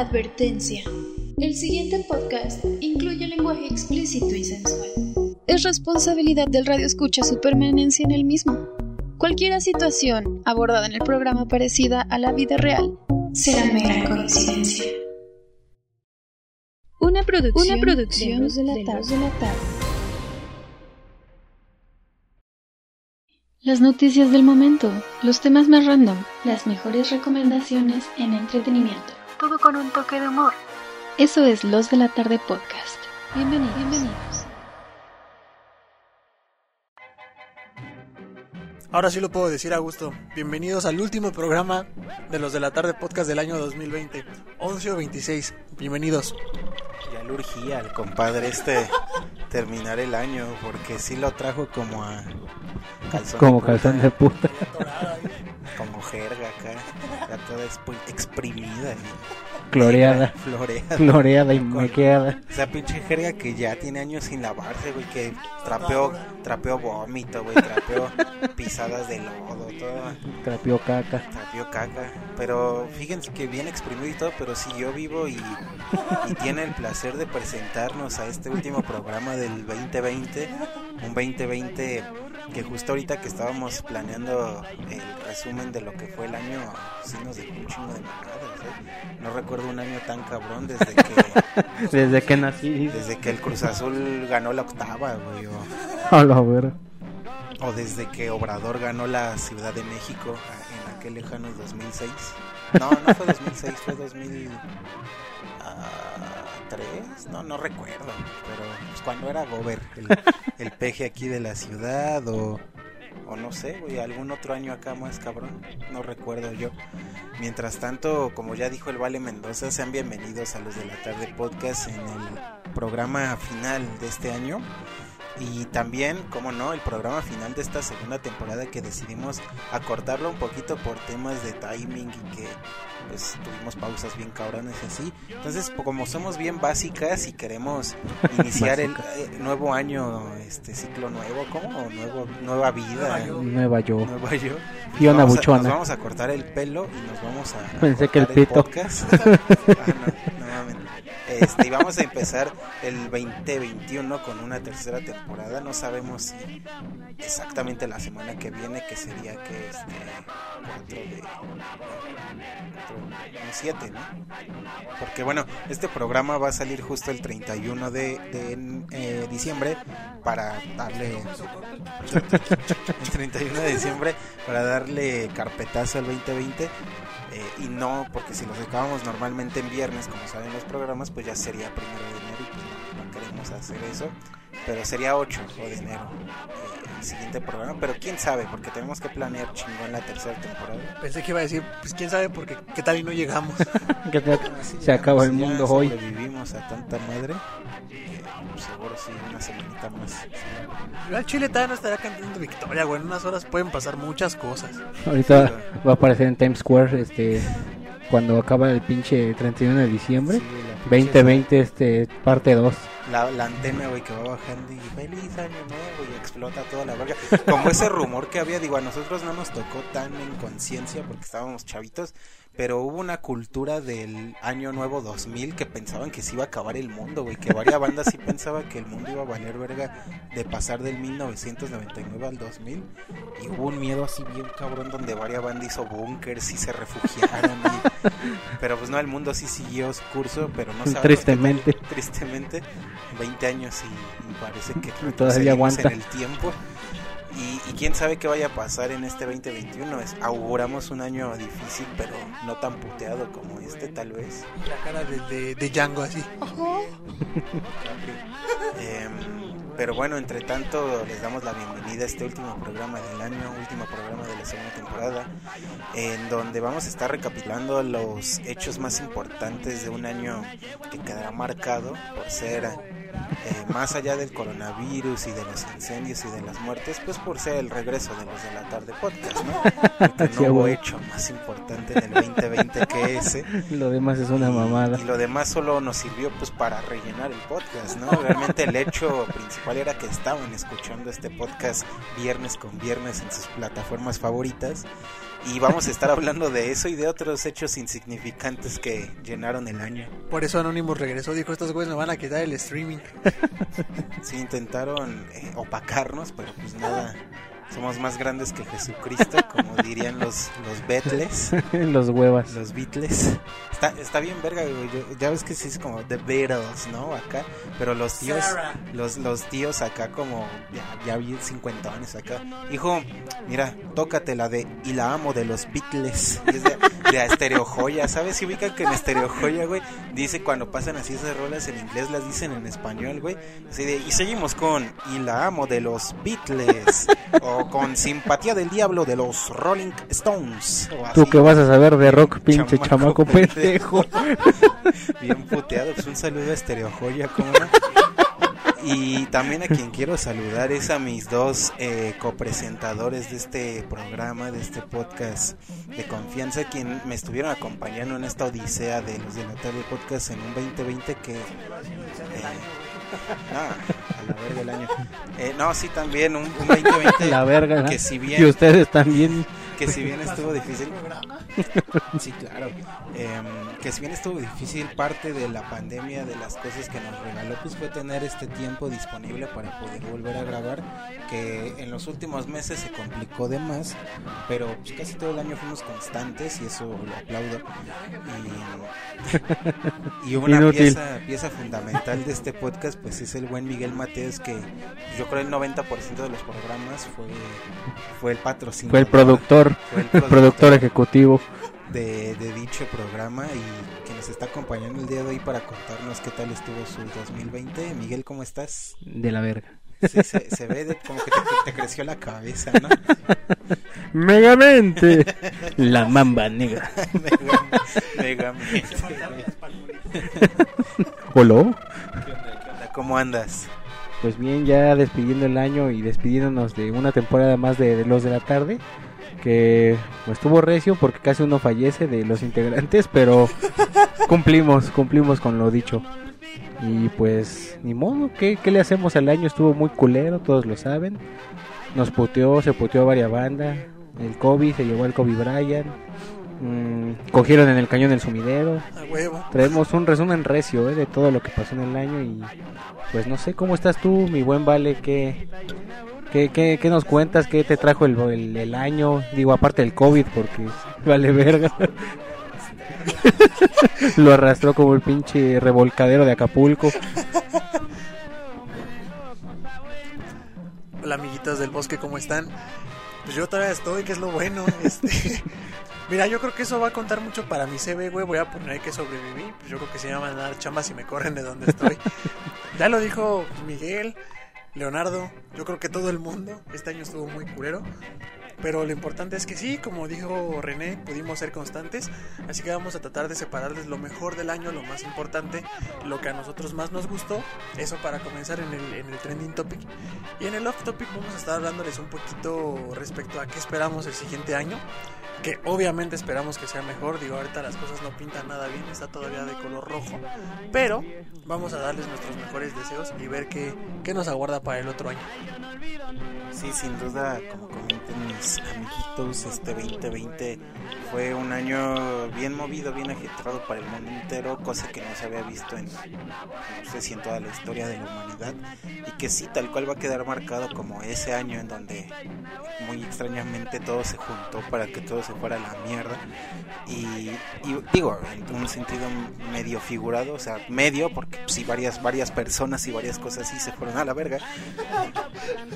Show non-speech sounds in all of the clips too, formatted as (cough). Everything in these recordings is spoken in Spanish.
Advertencia. El siguiente podcast incluye lenguaje explícito y sensual. Es responsabilidad del radio escucha su permanencia en el mismo. Cualquier situación abordada en el programa parecida a la vida real será mera coincidencia. Una producción, Una producción de, la de la tarde. Las noticias del momento, los temas más random, las mejores recomendaciones en entretenimiento. Todo con un toque de humor. Eso es Los de la Tarde Podcast. Bienvenidos. Bienvenidos. Ahora sí lo puedo decir a gusto. Bienvenidos al último programa de Los de la Tarde Podcast del año 2020. 11 o 26. Bienvenidos. Ya le urgía al compadre este terminar el año porque sí lo trajo como a calzón como de calzón de puta. Como jerga acá, toda exprimida y floreada, (laughs) floreada, floreada y maqueada. Esa pinche jerga que ya tiene años sin lavarse, güey, que trapeó, trapeó vómito, güey, trapeó (laughs) pisadas de lodo, todo. Trapeó caca. Trapeó caca. Pero fíjense que bien exprimido y todo, pero si yo vivo y, y tiene el placer de presentarnos a este último programa del 2020, un 2020 que justo ahorita que estábamos planeando el resumen de lo que fue el año, sí nos dejó un chingo de mamadas, ¿eh? No recuerdo un año tan cabrón desde que... (laughs) desde que nací. Desde que el Cruz Azul ganó la octava, güey. O, A la vera. o desde que Obrador ganó la Ciudad de México en aquel lejano 2006. No, no fue 2006, fue 2003, no, no recuerdo, pero pues cuando era Gober, el, el peje aquí de la ciudad o, o no sé, algún otro año acá más cabrón, no recuerdo yo. Mientras tanto, como ya dijo el Vale Mendoza, sean bienvenidos a los de la tarde podcast en el programa final de este año. Y también, como no, el programa final de esta segunda temporada que decidimos acortarlo un poquito por temas de timing y que pues tuvimos pausas bien cabrones y así. Entonces, como somos bien básicas y queremos (laughs) iniciar el eh, nuevo año, este ciclo nuevo, ¿cómo? Nuevo, nueva vida. Nueva yo. Nueva yo. Fiona a- Buchona. Nos vamos a cortar el pelo y nos vamos a. (laughs) Pensé que el pito. podcast. (laughs) Ah, no. Este, y vamos a empezar el 2021 con una tercera temporada. No sabemos si exactamente la semana que viene, que sería que este 4 de 7, ¿no? Porque bueno, este programa va a salir justo el 31 de, eh, diciembre para darle (laughs) el 31 de diciembre para darle carpetazo al 2020 eh, y no porque si los acabamos normalmente en viernes como saben los programas pues ya sería primero de enero pues no queremos hacer eso pero sería 8 de enero eh, el siguiente programa pero quién sabe porque tenemos que planear chingón la tercera temporada Pensé que iba a decir, pues quién sabe, porque qué tal y no llegamos. (laughs) Que te- Así se ya, acaba el mundo hoy. sobrevivimos a tanta madre que, pues, seguro sí una semanita más Yo al Chile todavía no estaría cantando victoria, güey. En unas horas pueden pasar muchas cosas. Ahorita va a aparecer en Times Square este cuando acaba el pinche 31 de diciembre. Sí, la pinche- 2020 este parte 2. La, antena, güey, que va bajando y feliz año nuevo y explota toda la verga. Como ese rumor que había, digo, a nosotros no nos tocó tan en conciencia porque estábamos chavitos, pero hubo una cultura del año nuevo 2000 que pensaban que se iba a acabar el mundo, güey, que varias bandas sí pensaban que el mundo iba a valer verga de pasar del 1999 al 2000 y hubo un miedo así bien cabrón donde varias bandas hizo búnkers y se refugiaron y- pero pues no, el mundo sí siguió su curso, pero no sabemos Tristemente. tristemente 20 años y, y parece que Todavía aguanta. en el tiempo y, y quién sabe qué vaya a pasar en este 2021 es auguramos un año difícil pero no tan puteado como este tal vez. La cara de, de, de Django así. (laughs) Em, pero bueno entre tanto les damos la bienvenida a este último programa del año último programa de la segunda temporada en donde vamos a estar recapitulando los hechos más importantes de un año que quedará marcado por ser eh, más allá del coronavirus y de los incendios y de las muertes, pues por ser el regreso de los de la tarde podcast, ¿no? Porque (laughs) Sí, no hubo hecho más importante en el 2020 que ese. Lo demás es una Y- mamada. Y lo demás solo nos sirvió pues para rellenar el podcast, ¿no? Realmente el hecho principal era que estaban escuchando este podcast viernes con viernes en sus plataformas favoritas. Y vamos a estar hablando de eso y de otros hechos insignificantes que llenaron el año. Por eso Anonymous regresó, dijo, estos güeyes me van a quitar el streaming. Sí, intentaron eh, opacarnos, pero pues nada, somos más grandes que Jesucristo, como dirían los, los Beatles. (laughs) Los huevas. Los Beatles. Está, está bien verga, güey. Yo- ya ves que sí es como The Beatles, ¿no? Acá. Pero los tíos, Sarah. los, los tíos acá como ya, ya bien 50 años acá. Hijo, mira, tócate la de Y la amo de los Beatles. Y es de, de Estereo Joya, ¿sabes? Si ubican que en Estereo Joya, güey, dice cuando pasan así esas rolas en inglés, las dicen en español, güey. Así de, y seguimos con Y la amo de los Beatles. o (laughs) con Simpatía del Diablo de los Rolling Stones. Tú que vas a saber de rock, pinche Chamaco pendejo. (laughs) Bien puteado, pues un saludo a Estereo Joya, ¿cómo no? Y también a quien quiero saludar es a mis dos eh, copresentadores de este programa, de este podcast de confianza, quien me estuvieron acompañando en esta odisea de los de la tarde podcast en un 2020 que... eh, (laughs) nada, a la verga el año. Eh, no, sí, también un, un (laughs) 2020 La verga. ¿no? que si bien Y ustedes también. que si bien estuvo difícil (laughs) sí claro Em, que si bien estuvo difícil parte de la pandemia de las cosas que nos regaló pues fue tener este tiempo disponible para poder volver a grabar que en los últimos meses se complicó de más pero pues, casi todo el año fuimos constantes y eso lo aplaudo y, y una Inútil. pieza pieza fundamental de este podcast pues es el buen Miguel Mateos que yo creo el 90% de los programas fue fue el patrocinador Fue el productor, fue el el productor ejecutivo. De, de dicho programa y que nos está acompañando el día de hoy para contarnos qué tal estuvo su 2020. Miguel, ¿cómo estás? De la verga. Sí, se, se ve de- como que te, te creció la cabeza, ¿no? Megamente. La mamba negra. Mega- megamente. ¿Hola? ¿Qué onda? ¿Cómo andas? Pues bien, ya despidiendo el año y despidiéndonos de una temporada más de, de Los de la Tarde. Que pues, estuvo recio porque casi uno fallece de los integrantes, pero cumplimos, cumplimos con lo dicho. Y pues, ni modo, ¿qué, qué le hacemos al año? Estuvo muy culero, todos lo saben. Nos puteó, se puteó varias bandas. El COVID, se llevó al Kobe Bryant. Mm, cogieron en el cañón el sumidero. A. Traemos un resumen recio ¿eh? de todo lo que pasó en el año y pues no sé cómo estás tú, mi buen Vale, ¿qué, qué, qué, qué nos cuentas? ¿Qué te trajo el, el, el año? Digo, aparte del COVID, porque (laughs) vale verga. (laughs) Lo arrastró como el pinche revolcadero de Acapulco. Hola amiguitos del bosque, ¿cómo están? Pues yo todavía estoy, que es lo bueno. Este... (laughs) Mira, yo creo que eso va a contar mucho para mi CV, güey. Voy a poner que sobreviví. Pues yo creo que se llaman a dar chambas si me corren de donde estoy. ya lo dijo Miguel, Leonardo. Yo creo que todo el mundo. Este año estuvo muy culero. Pero lo importante es que sí, como dijo René, pudimos ser constantes. Así que vamos a tratar de separarles lo mejor del año, lo más importante, lo que a nosotros más nos gustó. Eso para comenzar en el, en el trending topic. Y en el off topic vamos a estar hablándoles un poquito respecto a qué esperamos el siguiente año. Que obviamente esperamos que sea mejor. Digo, ahorita las cosas no pintan nada bien, está todavía de color rojo. Pero vamos a darles nuestros mejores deseos y ver qué, qué nos aguarda para el otro año. Sí, sin duda, como comentan mis amiguitos, este 2020 fue un año bien movido, bien agitado para el mundo entero, cosa que no se había visto en, no sé si en toda la historia de la humanidad, y que sí, tal cual va a quedar marcado como ese año en donde muy extrañamente todo se juntó para que todo se fuera a la mierda, y, y digo, en un sentido medio figurado, o sea, medio, porque sí, varias, varias personas y varias cosas sí se fueron a la verga,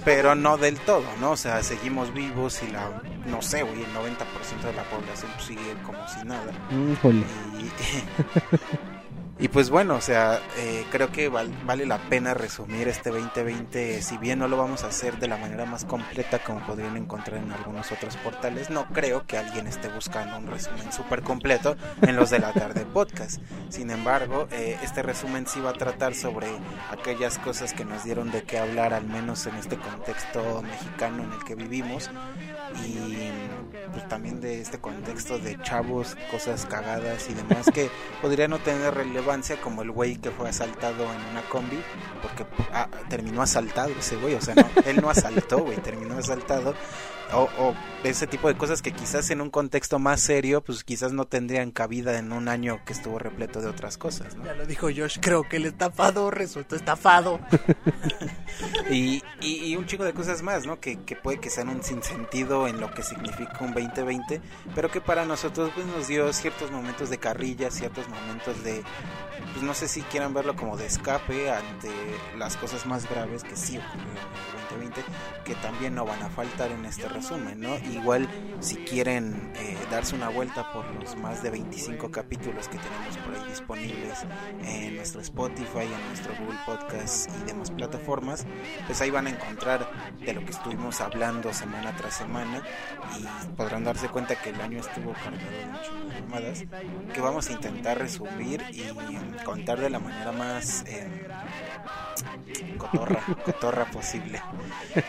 pero no del todo, ¿no? O sea, seguimos vivos y la, no sé, güey, el 90% de la población pues, sigue como si nada. Híjole. Y, (laughs) y pues bueno, o sea, eh, creo que val- vale la pena resumir este 2020, si bien no lo vamos a hacer de la manera más completa como podrían encontrar en algunos otros portales, no creo que alguien esté buscando un resumen súper completo en los de la tarde podcast. Sin embargo, eh, este resumen sí va a tratar sobre aquellas cosas que nos dieron de qué hablar, al menos en este contexto mexicano en el que vivimos. Y pues también de este contexto de chavos, cosas cagadas y demás que (laughs) podría no tener relevancia como el güey que fue asaltado en una combi, porque ah, terminó asaltado ese güey, o sea, no, él no asaltó, güey, terminó asaltado o, o, ese tipo de cosas que quizás en un contexto más serio, pues quizás no tendrían cabida en un año que estuvo repleto de otras cosas. ¿no? Ya lo dijo Josh, creo que el estafado resultó estafado. (laughs) y, y, y, un chico de cosas más, ¿no? Que, que, puede que sean un sinsentido en lo que significa un 2020, pero que para nosotros pues, nos dio ciertos momentos de carrilla, ciertos momentos de, pues no sé si quieran verlo como de escape ante las cosas más graves que sí ocurrieron en el 2020, que también no van a faltar en este resumen, ¿no? Igual si quieren eh, darse una vuelta por los más de 25 capítulos que tenemos por ahí disponibles en nuestro Spotify, en nuestro Google Podcast y demás plataformas, pues ahí van a encontrar de lo que estuvimos hablando semana tras semana y podrán darse cuenta que el año estuvo cargado de muchas llamadas que vamos a intentar resumir y contar de la manera más eh, cotorra, cotorra posible. (laughs)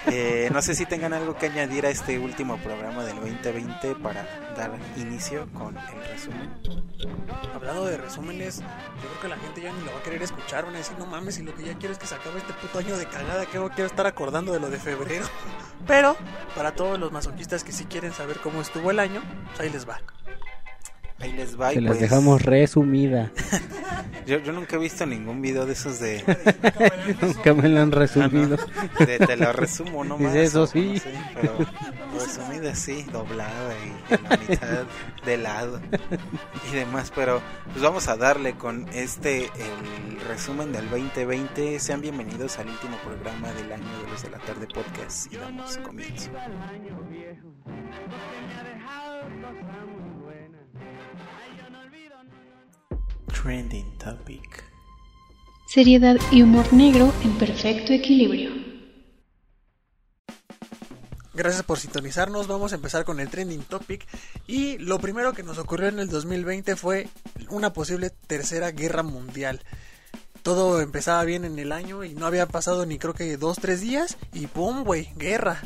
Eh, no sé si tengan algo que añadir a este último programa del 2020 para dar inicio con el resumen. Hablando de resúmenes, yo creo que la gente ya ni lo va a querer escuchar, van a decir, no mames, y lo que ya quiero es que se acabe este puto año de cagada, que no quiero estar acordando de lo de febrero. (laughs) Pero, para todos los masoquistas que sí quieren saber cómo estuvo el año, pues ahí les va. Ahí les va. Se y las pues, dejamos resumida. (laughs) yo, yo nunca he visto ningún video de esos de... (laughs) nunca me lo han resumido. Ah, no. de, te lo resumo (laughs) nomás. Dice eso sí. No sé, pero resumida sí, doblada y en la mitad de lado y demás. Pero pues vamos a darle con este el resumen del 2020. Sean bienvenidos al último programa del año de los de la tarde podcast y damos comienzo. Trending Topic. Seriedad y humor negro en perfecto equilibrio. Gracias por sintonizarnos. Vamos a empezar con el trending topic. Y lo primero que nos ocurrió en el 2020 fue una posible tercera guerra mundial. Todo empezaba bien en el año y no había pasado ni creo que dos, tres días. Y pum, güey, guerra.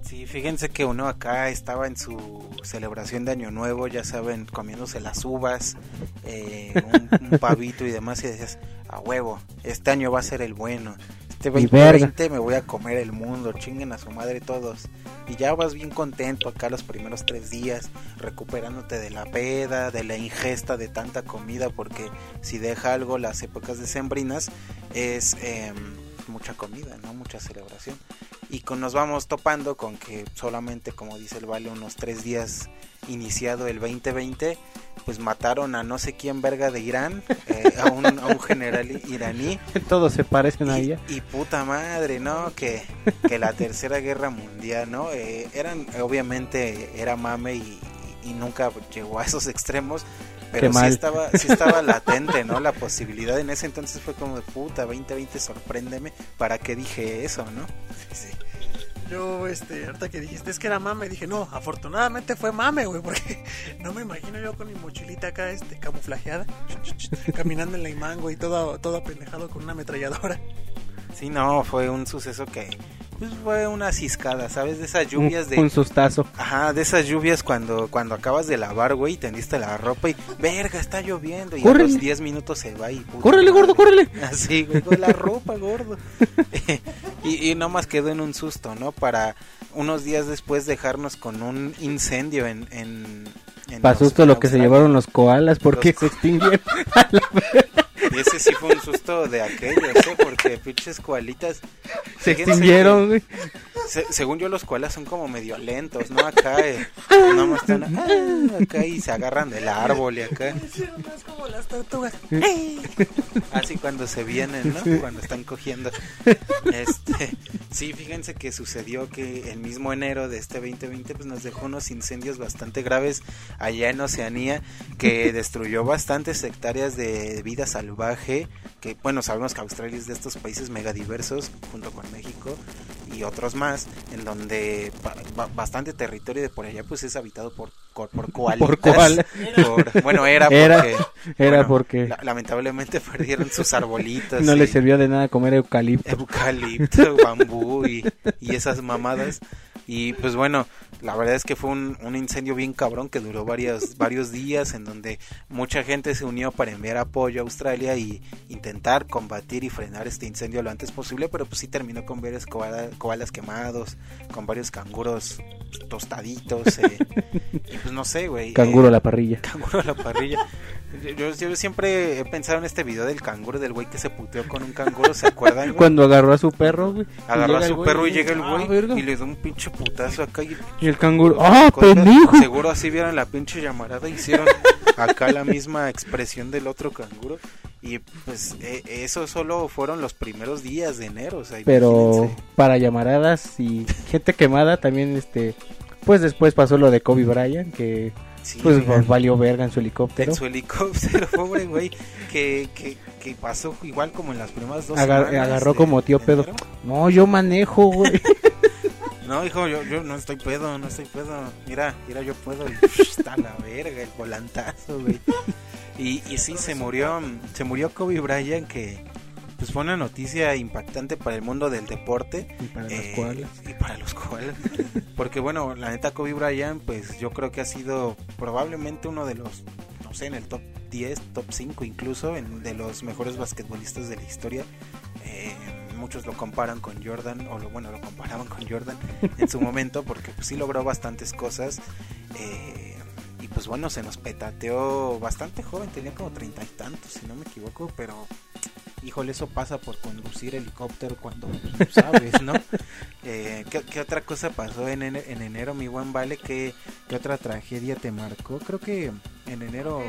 Sí, fíjense que uno acá estaba en su celebración de Año Nuevo, ya saben, comiéndose las uvas, eh, un, un, pavito y demás, y decías, a huevo, este año va a ser el bueno. Este 2020 me voy a comer el mundo, chinguen a su madre todos. Y ya vas bien contento acá los primeros tres días, recuperándote de la peda, de la ingesta de tanta comida, porque si deja algo las épocas decembrinas es eh, mucha comida, ¿no? Mucha celebración y con, nos vamos topando con que solamente, como dice el Vale, unos tres días iniciado el 2020, pues mataron a no sé quién verga de Irán, eh, a, un, a, un, general iraní. (laughs) Todos se parecen y, a ella. Y puta madre, ¿no? Que, que la tercera guerra mundial, ¿no? Eh, eran, obviamente, era mame y, y, nunca llegó a esos extremos. Pero sí estaba, sí estaba (laughs) latente, ¿no? La posibilidad en ese entonces fue como de puta, 2020, sorpréndeme. ¿Para qué dije eso, no? Sí yo, este, ahorita que dijiste es que era mame, dije, no, afortunadamente fue mame, güey, porque (laughs) no me imagino yo con mi mochilita acá, este, camuflajeada, (laughs) caminando en la imán, güey, todo, todo apendejado con una ametralladora. Sí, no, fue un suceso que pues fue una ciscada, ¿sabes? De esas lluvias de... Un sustazo. Ajá, de esas lluvias cuando, cuando acabas de lavar, güey, tendiste la ropa y, verga, está lloviendo. Y córrele. a los 10 minutos se va y... Puta, ¡Córrele, gordo, córrele! (laughs) Así, güey, con la ropa, gordo. (laughs) y, y nomás quedó en un susto, ¿no? Para unos días después dejarnos con un incendio en... en, en susto lo que se llevaron los koalas porque los... (laughs) se extinguieron. Y ese sí fue un susto de aquellos, ¿eh? Porque pinches koalitas. Se extinguieron, güey. Se, según yo, los koalas son como medio lentos, ¿no? Acá, eh, no están ah, acá y se agarran del árbol y acá. Es como las tortugas. Así cuando se vienen, ¿no? Cuando están cogiendo. Este, sí, fíjense que sucedió que el mismo enero de este 2020 pues nos dejó unos incendios bastante graves allá en Oceanía que destruyó bastantes hectáreas de vida salvaje que bueno sabemos que Australia es de estos países megadiversos junto con México y otros más en donde ba bastante territorio de por allá pues es habitado por por, por (laughs) koalitas por por, bueno era (laughs) porque era, era bueno, porque la, lamentablemente (laughs) perdieron sus arbolitos no y, les servía de nada comer eucalipto. eucalipto bambú y, y esas mamadas. Y pues bueno, la verdad es que fue un, un incendio bien cabrón que duró varios, (laughs) varios días en donde mucha gente se unió para enviar apoyo a Australia y intentar combatir y frenar este incendio lo antes posible, pero pues sí terminó con varios koalas quemados, con varios canguros tostaditos, eh, (laughs) y pues no sé, güey. Canguro eh, a la parrilla. Canguro a la parrilla. (laughs) Yo, yo siempre he pensado en este video del canguro, del güey que se puteó con un canguro, ¿se acuerdan? güey? Cuando agarró a su perro, güey. Agarró a su güey perro y llega el ah, güey y le da un pinche putazo acá y Y el canguro, ¡ah, pendejo! Seguro así vieron la pinche llamarada, hicieron acá la misma expresión del otro canguro. Y pues eh, eso solo fueron los primeros días de enero, o sea, Pero para llamaradas y gente quemada también, este... Pues después pasó lo de Kobe Bryant, que Sí, pues oigan, valió verga en su helicóptero. en su helicóptero, (laughs) pobre güey, que, que, que pasó igual como en las primeras dos Agar- semanas agarró de- como tío pedo. enero. No, yo manejo, güey. (laughs) (laughs) No, hijo, yo, yo no estoy pedo, no estoy pedo. Mira, mira, yo puedo. Y, está la verga, el volantazo, güey. Y, y sí, se murió, se murió Kobe Bryant, que pues fue una noticia impactante para el mundo del deporte. Y para los eh, koalas. Y para los koalas. (laughs) Porque bueno, la neta Kobe Bryant, pues yo creo que ha sido probablemente uno de los, no sé, en el top 10, top 5 incluso, en- de los mejores basquetbolistas de la historia. Eh, muchos lo comparan con Jordan, o lo, bueno, lo comparaban con Jordan en su (laughs) momento, porque pues sí logró bastantes cosas. eh, y pues bueno, se nos petateó bastante joven, tenía como treinta y tantos, si no me equivoco, pero híjole, eso pasa por conducir helicóptero cuando sabes, ¿no? (laughs) Eh, ¿qué, qué otra cosa pasó en, ene- en enero, mi buen Vale? ¿Qué, ¿Qué otra tragedia te marcó? Creo que en enero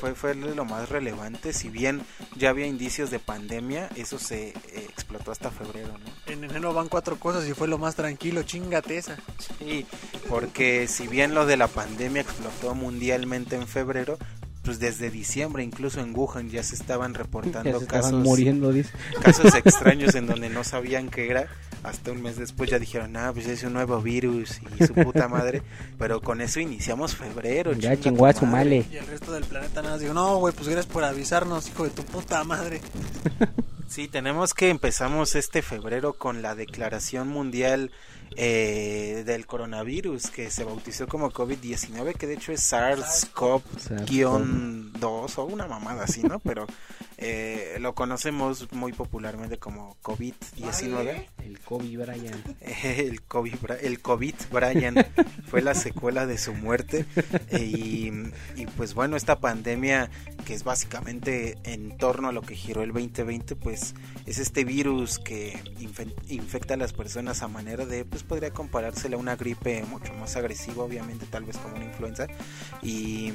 fue, fue lo más relevante. Si bien ya había indicios de pandemia, eso se eh, explotó hasta febrero, ¿no? En enero van cuatro cosas y fue lo más tranquilo, chingate esa. Sí, porque si bien lo de la pandemia explotó mundialmente en febrero, pues desde diciembre, incluso en Wuhan, ya se estaban Ya reportando se casos muriendo, dice. casos (laughs) extraños en donde no sabían qué era. Hasta un mes después ya dijeron, ah, pues es un nuevo virus y su puta madre. Pero con eso iniciamos febrero. Ya chingó a su male. Y el resto del planeta nada más digo, no, güey, pues gracias por avisarnos, hijo de tu puta madre. Sí, tenemos que empezamos este febrero con la declaración mundial eh, del coronavirus que se bautizó como COVID-19, que de hecho es SARS-CoV-2 o una mamada así, ¿no? Pero eh, lo conocemos muy popularmente como COVID-19. El Kobe Bryant. (laughs) El COVID, el COVID Brian fue la secuela de su muerte (laughs) y, y pues bueno esta pandemia que es básicamente en torno a lo que giró el 2020 pues es este virus que infe- infecta a las personas a manera de pues podría comparársela a una gripe mucho más agresiva obviamente tal vez como una influenza y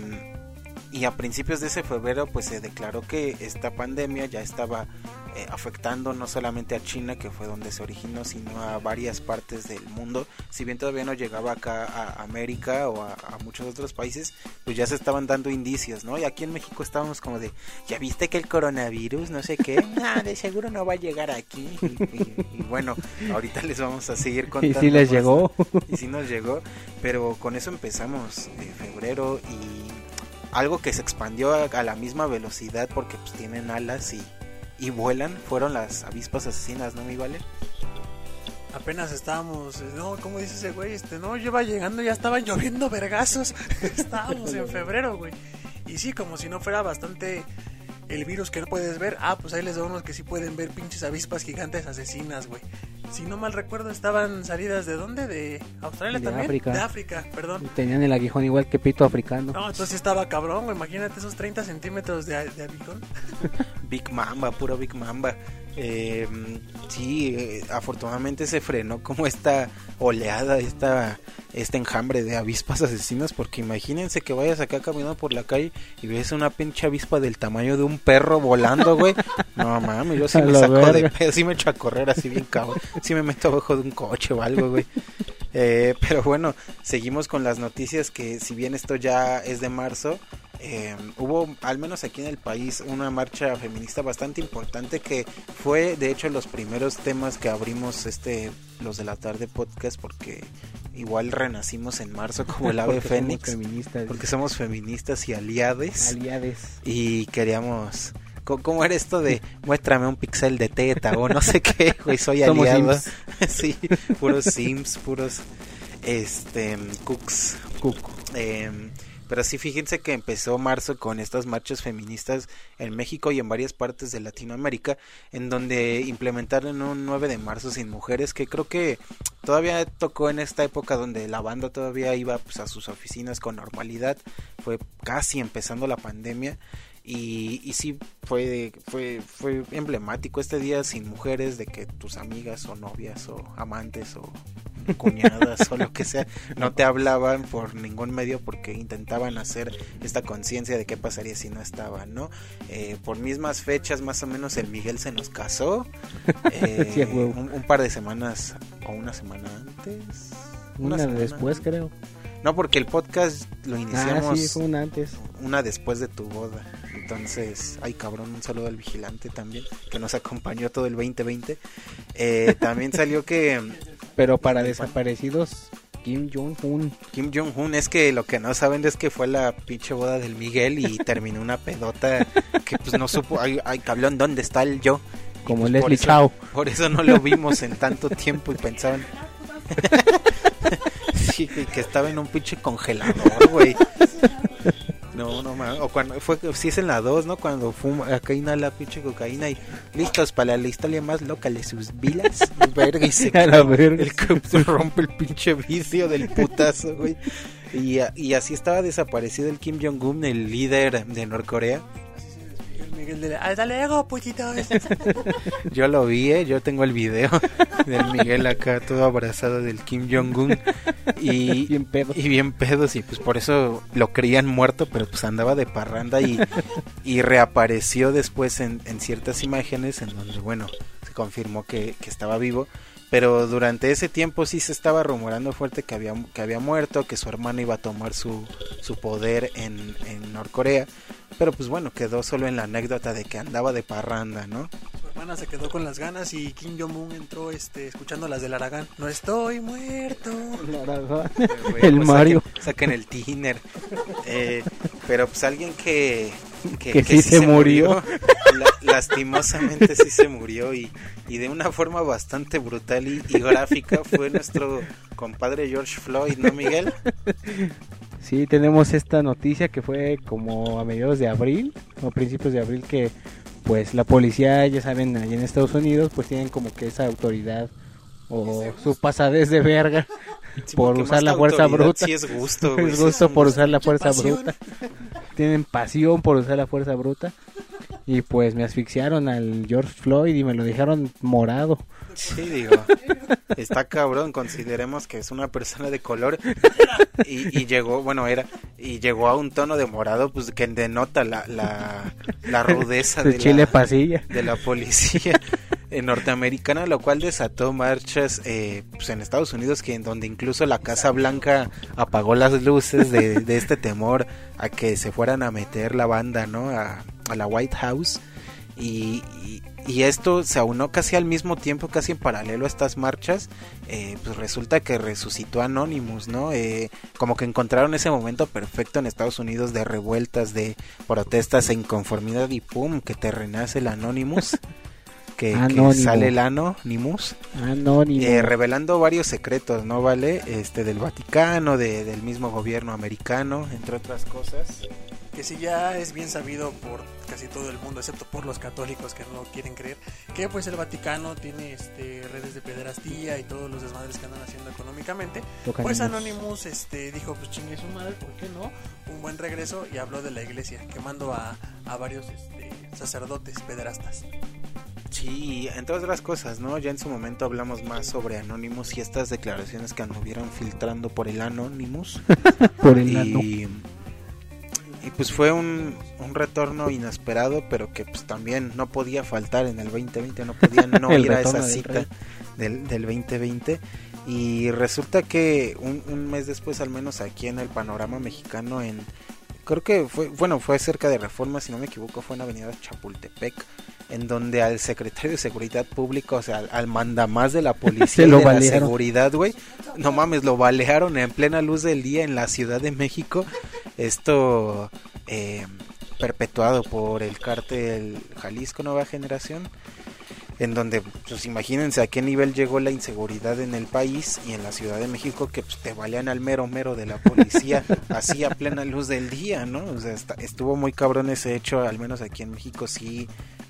y a principios de ese febrero pues se declaró que esta pandemia ya estaba eh, afectando no solamente a China que fue donde se originó sino a varias partes del mundo. Si bien todavía no llegaba acá a América o a, a muchos otros países pues ya se estaban dando indicios no y aquí en México estábamos como de ya viste que el coronavirus no sé qué (laughs) de seguro no va a llegar aquí. (laughs) Y, y- y bueno ahorita les vamos a seguir (laughs) Y contando sí les más llegó. y sí nos llegó, pero con eso empezamos en febrero y algo que se expandió a, a la misma velocidad porque pues tienen alas y, y vuelan fueron las avispas asesinas, ¿no, mi vale? Apenas estábamos, no, ¿cómo dice ese güey? Este, no, yo iba llegando, ya estaban lloviendo vergazos. (laughs) estábamos en (laughs) febrero, güey. Y sí, como si no fuera bastante el virus que no puedes ver. Ah, pues ahí les doy unos que sí pueden ver pinches avispas gigantes asesinas, güey. Si no mal recuerdo, estaban salidas de dónde? De Australia De también. África. De África, perdón. Tenían el aguijón igual que pito africano. No, entonces estaba cabrón, güey. Imagínate esos 30 centímetros de, de aguijón. (laughs) Big Mamba, puro Big Mamba. Eh, sí, eh, afortunadamente se frenó como esta oleada, esta, este enjambre de avispas asesinas, porque imagínense que vayas acá caminando por la calle y ves una pinche avispa del tamaño de un perro volando, güey. No mames, yo sí me saco de pedo, sí me echo a correr así bien cabrón, sí me meto abajo de un coche o algo, güey. Eh, pero bueno, seguimos con las noticias que si bien esto ya es de marzo, eh, hubo al menos aquí en el país una marcha feminista bastante importante que fue de hecho los primeros temas que abrimos este los de la tarde podcast porque igual renacimos en marzo como el (laughs) ave fénix feministas. porque somos feministas y aliades aliades. y queríamos ¿Cómo era esto de muéstrame un pixel de teta o no sé qué, güey? Soy aliado. (laughs) Sí, puros Sims, puros este cooks. Cuco. Eh, pero sí, fíjense que empezó marzo con estas marchas feministas en México y en varias partes de Latinoamérica, en donde implementaron un 9 de marzo sin mujeres, que creo que todavía tocó en esta época donde la banda todavía iba pues, a sus oficinas con normalidad, fue casi empezando la pandemia. Y, y sí fue, fue, fue emblemático este día sin mujeres de que tus amigas o novias o amantes o cuñadas o lo que sea no te hablaban por ningún medio porque intentaban hacer esta conciencia de qué pasaría si no estaban, ¿no? Eh, por mismas fechas, más o menos, el Miguel se nos casó. (laughs) eh, Sí, un, un par de semanas o una semana antes. Una, semana después, antes. creo. No, porque el podcast lo Ah, iniciamos sí, fue una antes. una después de tu boda. Entonces, ay cabrón, un saludo al vigilante también, que nos acompañó todo el 2020. Eh, también salió que Pero para desaparecidos, Kim Jong-un. Kim Jong-un es que lo que no saben es que fue la pinche boda del Miguel y (laughs) terminó una pedota que pues no supo, ay, ay cabrón, ¿dónde está el yo? Como pues, por Leslie eso- Chao. Por eso no lo vimos en tanto tiempo y pensaban (laughs) (laughs) sí, que estaba en un pinche congelador, güey. No, no mames. O cuando fue, si es en la 2, ¿no? Cuando fuma, acá inhala pinche cocaína y listos para la historia más loca de sus vilas. (laughs) Verga, y se A la verga. el que se rompe el pinche vicio del putazo, güey. Y, y así estaba desaparecido el Kim Jong-un, el líder de Norcorea. El Miguel de la... ¡Hasta luego, putito! Yo lo vi, ¿eh? yo tengo el video (laughs) del Miguel acá todo abrazado del Kim Jong-un y, (laughs) Bien pedo. y bien pedos y pues por eso lo creían muerto, pero pues andaba de parranda y, y reapareció después en, en ciertas imágenes en donde, bueno, se confirmó que, que estaba vivo. Pero durante ese tiempo sí se estaba rumorando fuerte que había, que había muerto, que su hermano iba a tomar su, su poder en, en Norcorea. Pero pues bueno, quedó solo en la anécdota de que andaba de parranda, ¿no? Su hermana se quedó con las ganas y Kim Jong-un entró este, escuchando las del Aragán. No estoy muerto. Güey, El (laughs) pues Mario. Saquen, saquen el tiner. Eh, pero pues alguien que... (laughs) Que sí se murió. (laughs) la- lastimosamente sí se murió y, y de una forma bastante brutal y, y gráfica fue nuestro compadre George Floyd, ¿no, Miguel? (laughs) Sí, tenemos esta noticia que fue como a mediados de abril o principios de abril que pues la policía, ya saben, allá en Estados Unidos pues tienen como que esa autoridad o su pasadez de verga Sí, por usar la fuerza bruta. Sí es gusto, (laughs) güey, es gusto por usar la fuerza pasión. bruta. Tienen pasión por usar la fuerza bruta. Y pues me asfixiaron al George Floyd y me lo dejaron morado. Sí, digo, (laughs) está cabrón, consideremos que es una persona de color y, y llegó, bueno, era, y llegó a un tono de morado, pues que denota la, la, la rudeza De de chile la, pasilla. de la policía eh, norteamericana, lo cual desató marchas eh, pues en Estados Unidos, que en donde incluso la Casa Blanca apagó las luces de, este temor a que se fueran a meter la banda, ¿no? A, la White House. Y, y- y esto se aunó casi al mismo tiempo, casi en paralelo a estas marchas, eh, pues resulta que resucitó Anonymous, ¿no? Eh, como que encontraron ese momento perfecto en Estados Unidos de revueltas, de protestas e inconformidad y pum, que te renace el Anonymous, (laughs) que, sale el Anonymous, Anónimo. eh, revelando varios secretos, ¿no? ¿Vale? Este, del Vaticano, de- del mismo gobierno americano, entre otras cosas. Que sí ya es bien sabido por casi todo el mundo, excepto por los católicos que no quieren creer, que pues el Vaticano tiene este redes de pederastía y todos los desmadres que andan haciendo económicamente. Pues Anonymous este, dijo, pues chingue su madre, ¿por qué no? Un buen regreso y habló de la iglesia, quemando a, a varios este, sacerdotes pederastas. Sí, entre otras cosas, ¿no? Ya en su momento hablamos más sobre Anonymous y estas declaraciones que anduvieron filtrando por el Anonymous. (laughs) por el ano. y, pues fue un, un retorno inesperado, pero que pues también no podía faltar en el 2020, no podían (laughs) no ir a esa del cita del, del 2020. Y resulta que un, un mes después, al menos aquí en el panorama mexicano, en creo que fue, bueno, fue cerca de Reforma, si no me equivoco, fue en Avenida Chapultepec, en donde al secretario de Seguridad Pública, o sea, al, al mandamás de la policía (laughs) y de la seguridad, güey, no mames, lo balearon en plena luz del día en la Ciudad de México. Esto, eh, perpetuado por el cártel Jalisco Nueva Generación en donde, pues imagínense a qué nivel llegó la inseguridad en el país y en la Ciudad de México que pues, te valían al mero mero de la policía (laughs) así a plena luz del día, ¿no? O sea, estuvo muy cabrón ese hecho, al menos aquí en México sí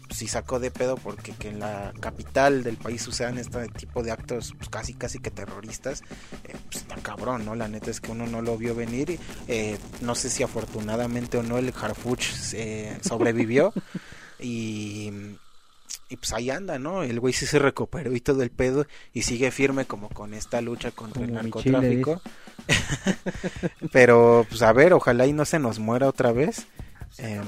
sí sacó de pedo porque que en la capital del país sucedan este tipo de actos pues, casi casi que terroristas eh, pues está cabrón no la neta es que uno no lo vio venir eh, no sé si afortunadamente o no el Harfuch eh, sobrevivió (laughs) y y pues ahí anda, ¿no? El güey sí se recuperó y todo el pedo y sigue firme como con esta lucha contra el narcotráfico. (laughs) Pero pues a ver, ojalá y no se nos muera otra vez. Eh,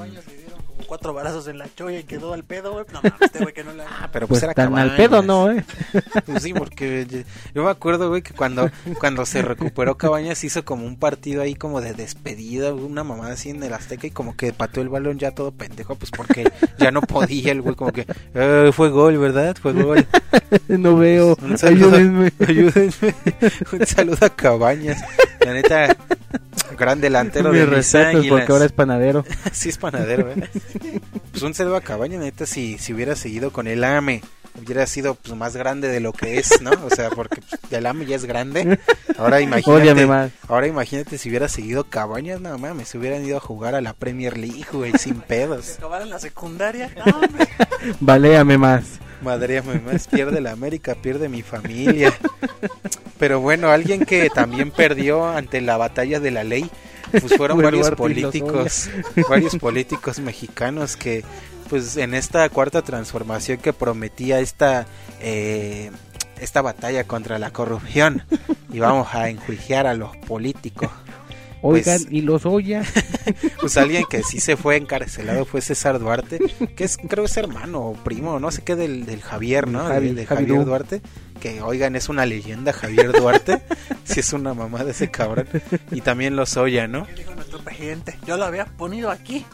cuatro barazos en la choya y quedó al pedo, güey. No mames, este güey que no la. (laughs) Ah, pero pues, pues era tan al pedo, no, eh. (laughs) Pues sí, porque yo me acuerdo, güey, que cuando, cuando se recuperó Cabañas hizo como un partido ahí como de despedida, una mamada así en el Azteca y como que pateó el balón ya todo pendejo, pues porque ya no podía el güey, como que eh, fue gol, ¿verdad? Fue gol. (laughs) no veo. Un saludo, ayúdenme. ayúdenme. Un saludo a Cabañas. La neta, gran delantero (laughs) Mi de respeto porque ahora es panadero. (laughs) sí es panadero, ¿eh? Pues un saludo a Cabaña, neta, si, si hubiera seguido con el AME, hubiera sido pues más grande de lo que es, ¿no? O sea, porque pues, el AME ya es grande. Ahora (laughs) imagínate, más. ahora imagínate si hubiera seguido Cabañas, no mames, se hubieran ido a jugar a la Premier League, güey, sin pedos. Acabar en la secundaria. No. Valéame más. Madre más pierde la América, pierde mi familia. Pero bueno, alguien que también perdió ante la batalla de la ley, pues fueron Fue varios políticos, varios políticos mexicanos que pues en esta cuarta transformación que prometía esta eh, esta batalla contra la corrupción y vamos a enjuiciar a los políticos. Oigan, Pues- y los Oya. (laughs) Pues alguien que sí se fue encarcelado fue César Duarte, que es creo es hermano o primo, no sé qué del, del Javier, ¿no? Javi- de, de Javi Javier Du. Duarte, que oigan es una leyenda Javier Duarte, (laughs) sí es una mamá de ese cabrón y también los Oya, ¿no? Dijo nuestro presidente. Yo lo había ponido aquí.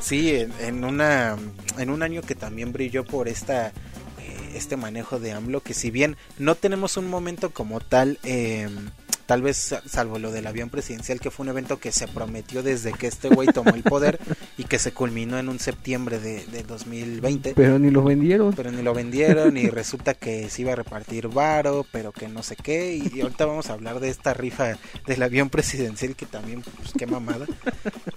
Sí, en, en una en un año que también brilló por esta este manejo de AMLO que si bien no tenemos un momento como tal eh, tal vez sa- salvo lo del avión presidencial que fue un evento que se prometió desde que este güey tomó el poder (laughs) y que se culminó en un septiembre de, de 2020 Pero ni los vendieron. pero ni lo vendieron y resulta que se iba a repartir varo, pero que no sé qué. Y, y ahorita vamos a hablar de esta rifa del avión presidencial que también, pues qué mamada.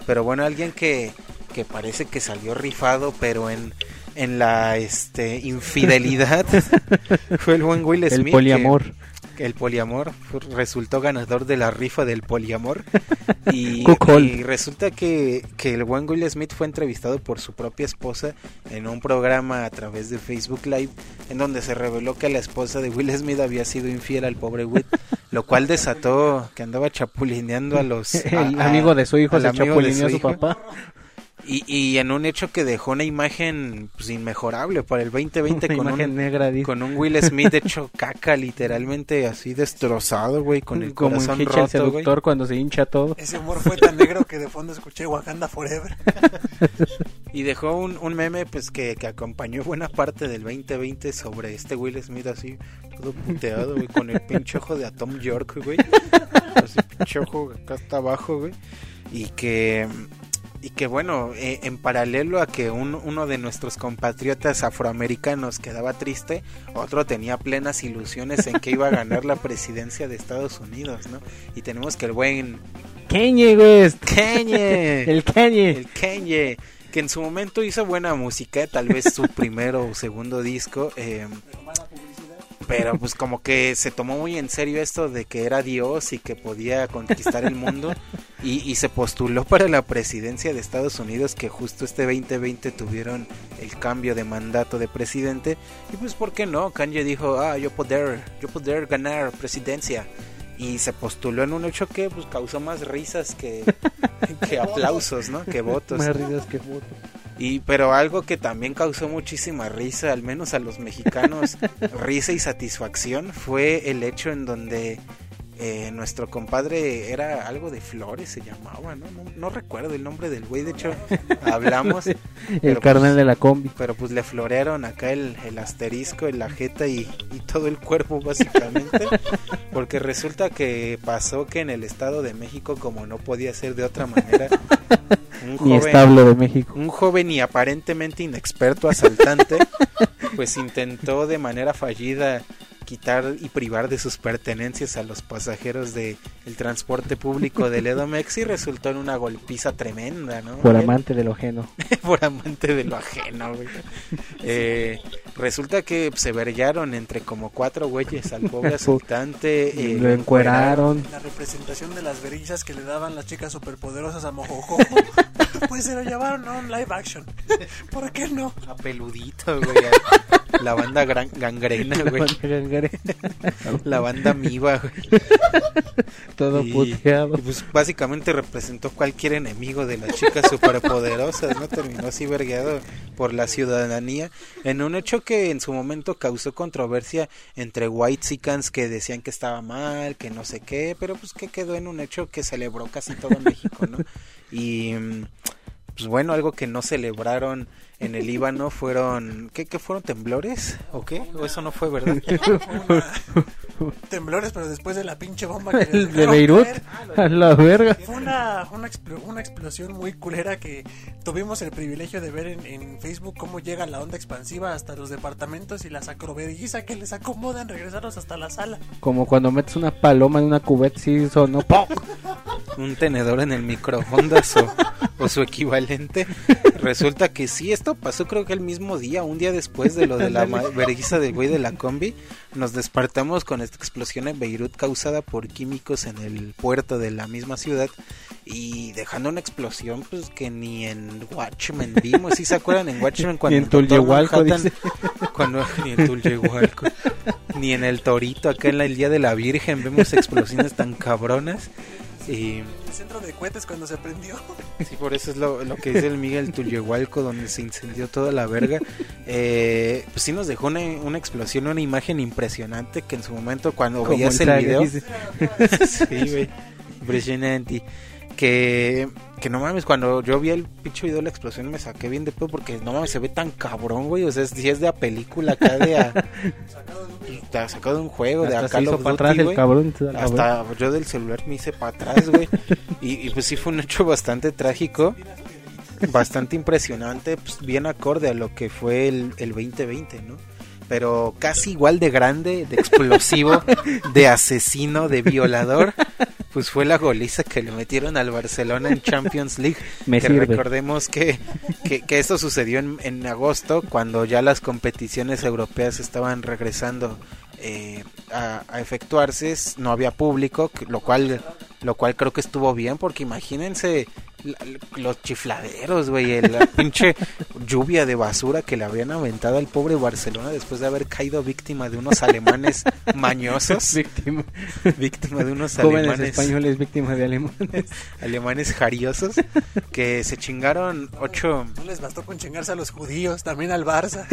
Pero bueno, alguien que, que parece que salió rifado, pero en, en la este infidelidad (laughs) fue el buen Will Smith. El poliamor. que el poliamor fue- resultó ganador de la rifa del poliamor (laughs) y, resulta que, que el buen Will Smith fue entrevistado por su propia esposa en un programa a través de Facebook Live en donde se reveló que la esposa de Will Smith había sido infiel al pobre Will lo cual desató que andaba chapulineando a los (laughs) El a- a- amigo de su hijo se chapulineó a su papá. Y, y en un hecho que dejó una imagen pues, inmejorable para el 2020 Una con imagen un, negra, dice. con un Will Smith hecho caca, literalmente así destrozado, güey, con el Como corazón el roto, güey. seductor cuando se hincha todo. Ese humor fue tan negro que de fondo escuché Wakanda Forever. (laughs) Y dejó un, un meme, pues, que, que acompañó buena parte del 2020 sobre este Will Smith así, todo puteado, güey, con el pinche ojo de Atom York, güey. Así, pinche ojo acá hasta abajo, güey. Y que... Y que bueno, eh, en paralelo a que un- uno de nuestros compatriotas afroamericanos quedaba triste, otro tenía plenas ilusiones en que iba a ganar la presidencia de Estados Unidos, ¿no? Y tenemos que el buen Kanye West. Kanye, (laughs) El Kanye. el Kanye, que en su momento hizo buena música, tal vez su primero o segundo disco, eh, pero pues como que se tomó muy en serio esto de que era Dios y que podía conquistar el mundo y, y se postuló para la presidencia de Estados Unidos que justo este 2020 tuvieron el cambio de mandato de presidente y pues por qué no, Kanye dijo, ah, yo poder, yo poder ganar presidencia y se postuló en un hecho que pues causó más risas que, (laughs) que aplausos, ¿no? Que votos. Más risas que foto. Y pero algo que también causó muchísima risa, al menos a los mexicanos, (laughs) risa y satisfacción, fue el hecho en donde eh, nuestro compadre era algo de Flores, se llamaba, ¿no? No, no recuerdo el nombre del güey, de hecho (laughs) hablamos, El Pero, carnal pues, de la combi. pero pues le florearon acá el, el asterisco la jeta y, y todo el cuerpo (laughs) básicamente, porque resulta que pasó que en el Estado de México, como no podía ser de otra manera, (laughs) un joven, establo de México. un joven y aparentemente inexperto asaltante, pues intentó de manera fallida quitar y privar de sus pertenencias a los pasajeros de el transporte público del (laughs) Edomex y resultó en una golpiza tremenda, ¿no? Por amante de lo ajeno. (laughs) por amante de lo ajeno, güey. Eh, resulta que se vergaron entre como cuatro güeyes al pobre (laughs) asaltante. eh, lo encueraron. La representación de las verillas que le daban las chicas superpoderosas a Mojojojo. pues se lo llevaron a un live action. ¿Por qué no? A peludito, güey. La banda gran, gangrena, güey. La banda miva, güey. Todo Y- puteado. y, pues básicamente representó cualquier enemigo de las chicas superpoderosas, ¿no? Terminó así vergueado por la ciudadanía en un hecho que en su momento causó controversia entre white que decían que estaba mal, que no sé qué, pero pues que quedó en un hecho que celebró casi todo México, ¿no? Y mm, pues bueno, algo que no celebraron en el Líbano fueron ¿qué, qué fueron temblores o qué? O eso no fue, ¿verdad? (laughs) Temblores, pero después de la pinche bomba que El (laughs) de Beirut. caer. A la verga. Fue una, una, explo- una explosión muy culera que tuvimos el privilegio de ver en, en Facebook cómo llega la onda expansiva hasta los departamentos y las acrovedizas que les acomodan regresarlos hasta la sala. Como cuando metes una paloma en una cubeta, sí sonó. ¡pum! un tenedor en el microondas o, o su equivalente. Resulta que sí, esto pasó creo que el mismo día, un día después de lo de la (laughs) vergüenza del güey de la combi. Nos despertamos con esta explosión en Beirut causada por químicos en el puerto de la misma ciudad y dejando una explosión pues que ni en Watchmen vimos. ¿Sí se acuerdan en Watchmen (laughs) (laughs) cuando Ni en Tulyehualco, cuando ni en Tulyehualco, ni en el Torito acá en la- el día de la Virgen vemos explosiones tan cabronas y centro de cohetes cuando se prendió. (laughs) Sí, por eso es lo, lo que dice el Miguel Tulyehualco, donde se incendió toda la verga. Eh, pues sí nos dejó una, una explosión, una imagen impresionante que en su momento cuando Como veías el video... dice. (laughs) sí, güey, impresionante. Que, que no mames, cuando yo vi el pinche video de la explosión me saqué bien de pedo porque no mames, se ve tan cabrón, güey. O sea, si es de a película acá de a, (laughs) está sacado de un juego, de Hasta acá se hizo para atrás el cabrón. la hasta yo del celular me hice para atrás, güey. (laughs) y, y pues sí fue un hecho bastante trágico, bastante impresionante, pues bien acorde a lo que fue el, el 2020, ¿no? Pero casi igual de grande, de explosivo, (laughs) de asesino, de violador, pues fue la goliza que le metieron al Barcelona en Champions League. (laughs) Me que sirve. recordemos que, que, que esto sucedió en, en agosto, cuando ya las competiciones europeas estaban regresando eh, a, a efectuarse, no había público, lo cual lo cual creo que estuvo bien, porque imagínense la- los chifladeros, güey, la (laughs) pinche lluvia de basura que le habían aventado al pobre Barcelona después de haber caído víctima de unos alemanes (laughs) mañosos, Víctima. víctima de unos Jóvenes alemanes españoles víctimas de alemanes. (laughs) alemanes jariosos que se chingaron ocho No les bastó con chingarse a los judíos, también al Barça.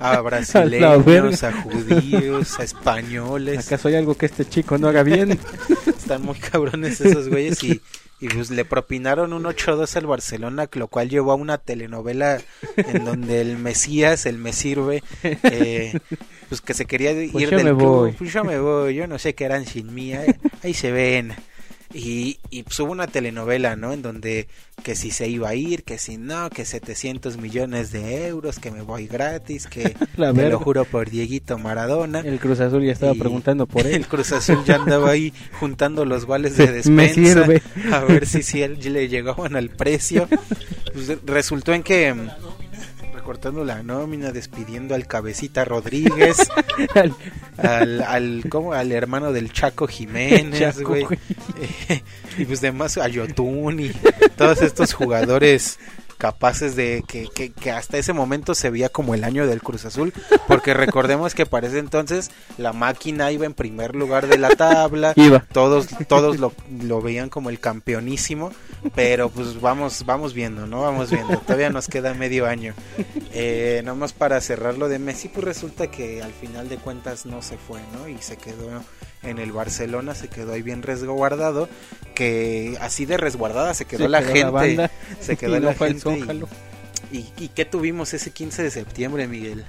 a brasileños, a judíos, a españoles. ¿Acaso hay algo que este chico no haga bien? Están muy cabrones esos güeyes y, y pues le propinaron un 8-2 al Barcelona, lo cual llevó a una telenovela en donde el Mesías, el me sirve, eh, pues que se quería ir Pues yo del me club. voy. Pues yo me voy, yo no sé qué harán sin mí, ahí, ahí se ven. Y, y pues hubo una telenovela, ¿no? En donde que si se iba a ir, que si no, que 700 millones de euros, que me voy gratis, que (laughs) La te lo juro por Dieguito Maradona. El Cruz Azul ya estaba preguntando por (laughs) él. El Cruz Azul ya andaba ahí juntando los vales de (laughs) despensa. Me sirve. A ver si, si él le llegaban al precio. Pues resultó en que recortando la nómina, despidiendo al Cabecita Rodríguez, (laughs) Al- al, al, ¿cómo? al hermano del Chaco Jiménez, Chaco, güey. güey. Eh, (laughs) y pues demás a Yotun y todos estos jugadores capaces de que, que, que hasta ese momento se veía como el año del Cruz Azul, porque recordemos que para ese entonces la máquina iba en primer lugar de la tabla, Iba. todos todos lo, lo veían como el campeonísimo, pero pues vamos vamos viendo, ¿no? Vamos viendo, todavía nos queda medio año. Eh, nomás para cerrar lo de Messi, pues resulta que al final de cuentas no se fue, ¿no? Y se quedó en el Barcelona, se quedó ahí bien resguardado, que así de resguardada se quedó Se la quedó gente, banda se quedó y no la al gente y- Zócalo. ¿Y, y qué tuvimos ese 15 de septiembre, Miguel?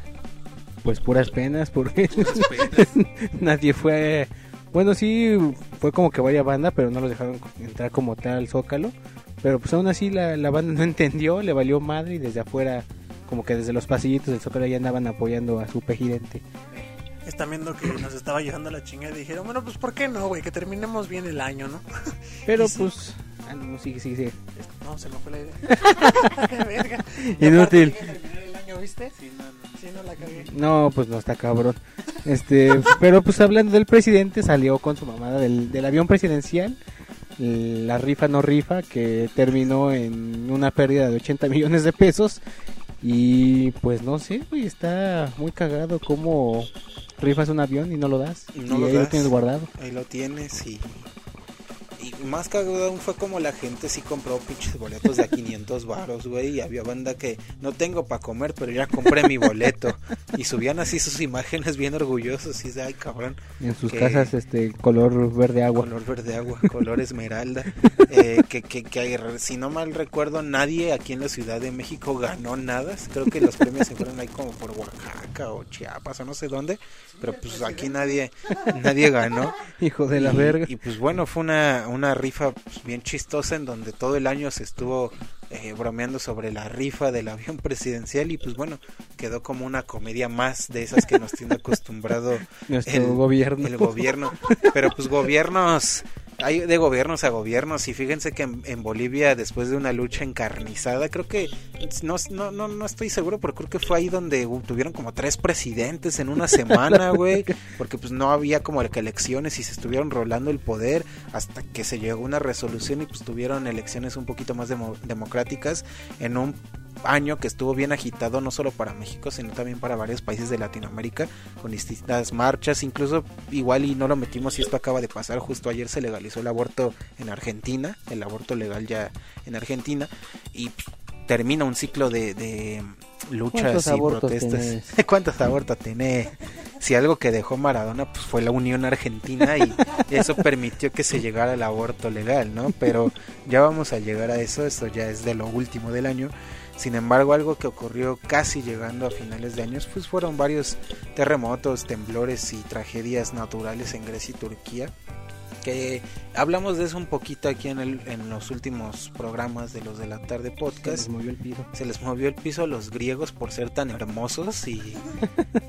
Pues puras penas, porque (laughs) nadie fue. Bueno, sí, fue como que vaya banda, pero no los dejaron entrar como tal al Zócalo. Pero pues aún así la, la banda (laughs) no entendió, le valió madre y desde afuera, como que desde los pasillitos del Zócalo ya andaban apoyando a su presidente. Están viendo que nos estaba llevando la chingada y dijeron, bueno, pues ¿por qué no, güey? Que terminemos bien el año, ¿no? (laughs) Pero sí. pues... Ah, no, sigue, sigue, sigue. No, se me fue la idea. (laughs) Verga. Y Inútil. aparte, ¿ya terminé el año, ¿viste? Sí, no, no. Sí, no la cagué. No, pues no está cabrón. Este, (laughs) pero pues hablando del presidente, salió con su mamada del, del avión presidencial. La rifa no rifa, que terminó en una pérdida de 80 millones de pesos. Y pues no sé, güey, está muy cagado como rifas un avión y no lo das. Y no y lo ahí lo tienes guardado. Ahí lo tienes y... Más cagado aún fue como la gente sí compró pinches boletos de a 500 varos, güey. Y había banda que no tengo para comer, pero ya compré mi boleto. Y subían así sus imágenes bien orgullosos. Y de, ay, cabrón, En sus Que- casas, este, color verde agua. color verde agua, color esmeralda. Eh, que, que, que, si no mal recuerdo, nadie aquí en la Ciudad de México ganó nada. Creo que los premios se fueron ahí como por Oaxaca o Chiapas o no sé dónde. Pero pues aquí nadie, nadie ganó. Hijo de la y, verga. y, pues bueno, fue una, una rifa pues, bien chistosa en donde todo el año se estuvo eh, bromeando sobre la rifa del avión (laughs) presidencial y pues bueno, quedó como una comedia más de esas que nos tiene acostumbrado (laughs) Nuestro el- gobierno. el gobierno. Pero pues gobiernos, hay de gobiernos a gobiernos y fíjense que en, en Bolivia después de una lucha encarnizada, creo que no, no, no, no estoy seguro, pero creo que fue ahí donde uh, tuvieron como tres presidentes en una semana, (laughs) güey, porque pues no había como elecciones y se estuvieron rolando el poder hasta que se llegó a una resolución y pues tuvieron elecciones un poquito más demo- democráticas en un año que estuvo bien agitado no solo para México sino también para varios países de Latinoamérica con distintas marchas incluso igual y no lo metimos y esto acaba de pasar justo ayer se legalizó el aborto en Argentina el aborto legal ya en Argentina y termina un ciclo de, de luchas ¿Cuántos y protestas. tenés? (laughs) cuántos abortos tenés si algo que dejó Maradona pues fue la unión argentina y eso permitió que se llegara al aborto legal no pero ya vamos a llegar a eso esto ya es de lo último del año sin embargo, algo que ocurrió casi llegando a finales de años, pues fueron varios terremotos, temblores y tragedias naturales en Grecia y Turquía. Que hablamos de eso un poquito aquí en, el, en los últimos programas de los de la tarde Se podcast. les movió el piso. Se les movió el piso a los griegos por ser tan hermosos y,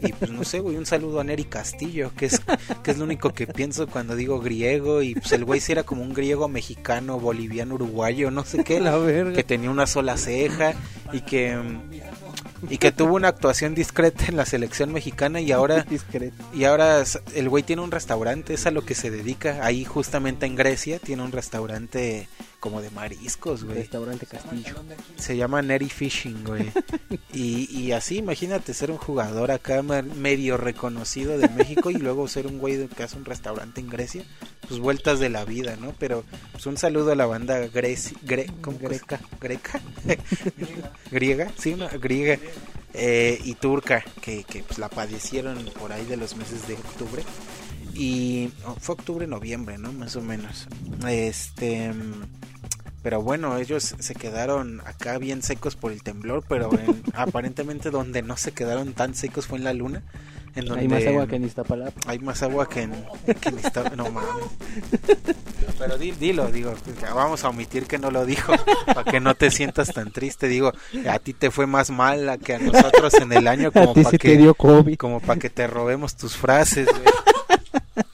y pues no sé, güey, un saludo a Neri Castillo, que es, que es lo único que pienso cuando digo griego y pues el güey sí era como un griego mexicano, boliviano, uruguayo, no sé qué, (laughs) La verga. que tenía una sola ceja y que (laughs) y que tuvo una actuación discreta en la selección mexicana y ahora (laughs) y ahora el güey tiene un restaurante, es a lo que se dedica. Ahí justamente en Grecia tiene un restaurante como de mariscos, güey. Restaurante Castillo. Se llama Neri Fishing, güey. (laughs) Y, y así, imagínate ser un jugador acá medio reconocido de México y luego ser un güey que hace un restaurante en Grecia. Pues vueltas de la vida, ¿no? Pero pues un saludo a la banda Greci, gre, ¿cómo que es? Greca. Greca. griega, (laughs) sí, una griega. eh, y turca, que, que pues, la padecieron por ahí de los meses de octubre. Y oh, fue octubre, noviembre, ¿no? Más o menos. Este. Pero bueno, ellos se quedaron acá bien secos por el temblor, pero en- (laughs) aparentemente donde no se quedaron tan secos fue en la luna. En donde Hay más agua que en Iztapalapa. hay más agua que en, que en esta- No mames. (laughs) Pero di- dilo, digo. Vamos a omitir que no lo dijo. Para que no te sientas tan triste. Digo, a ti te fue más mal que a nosotros en el año. (laughs) Como para que, te dio COVID. como para que te robemos tus frases. güey.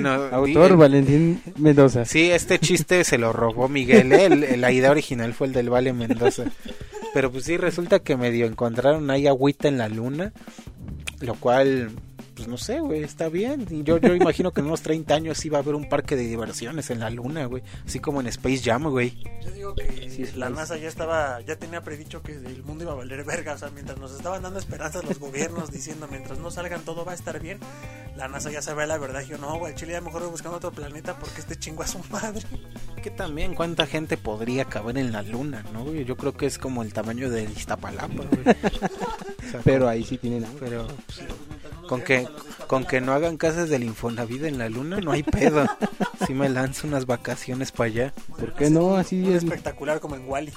Bueno, Autor di- Valentín Mendoza. Sí, este chiste se lo robó Miguel, ¿eh? El- el- la idea original fue el del Vale Mendoza. Pero pues sí, resulta que medio encontraron ahí agüita en la luna, lo cual, pues no sé, güey, está bien. Y yo, yo imagino que en unos 30 años sí va a haber un parque de diversiones en la luna, güey. Así como en Space Jam, güey. Yo digo que Sí, la. NASA ya estaba, ya tenía predicho que el mundo iba a valer verga, o sea, mientras nos estaban dando esperanzas los gobiernos diciendo mientras no salgan todo va a estar bien, la NASA ya sabe la verdad, yo no, güey, Chile ya mejor voy buscando otro planeta porque este chingo a su madre. Que también cuánta gente podría caber en la luna, ¿no? güey? Yo creo que es como el tamaño de Iztapalapa, güey. O (laughs) sea, Pero ahí sí tienen. Pero con que con que no hagan casas del Infonavit en la luna no hay pedo. (laughs) Si me lanzo unas vacaciones para allá. ¿Por qué no? Así es. Espectacular como en Wally.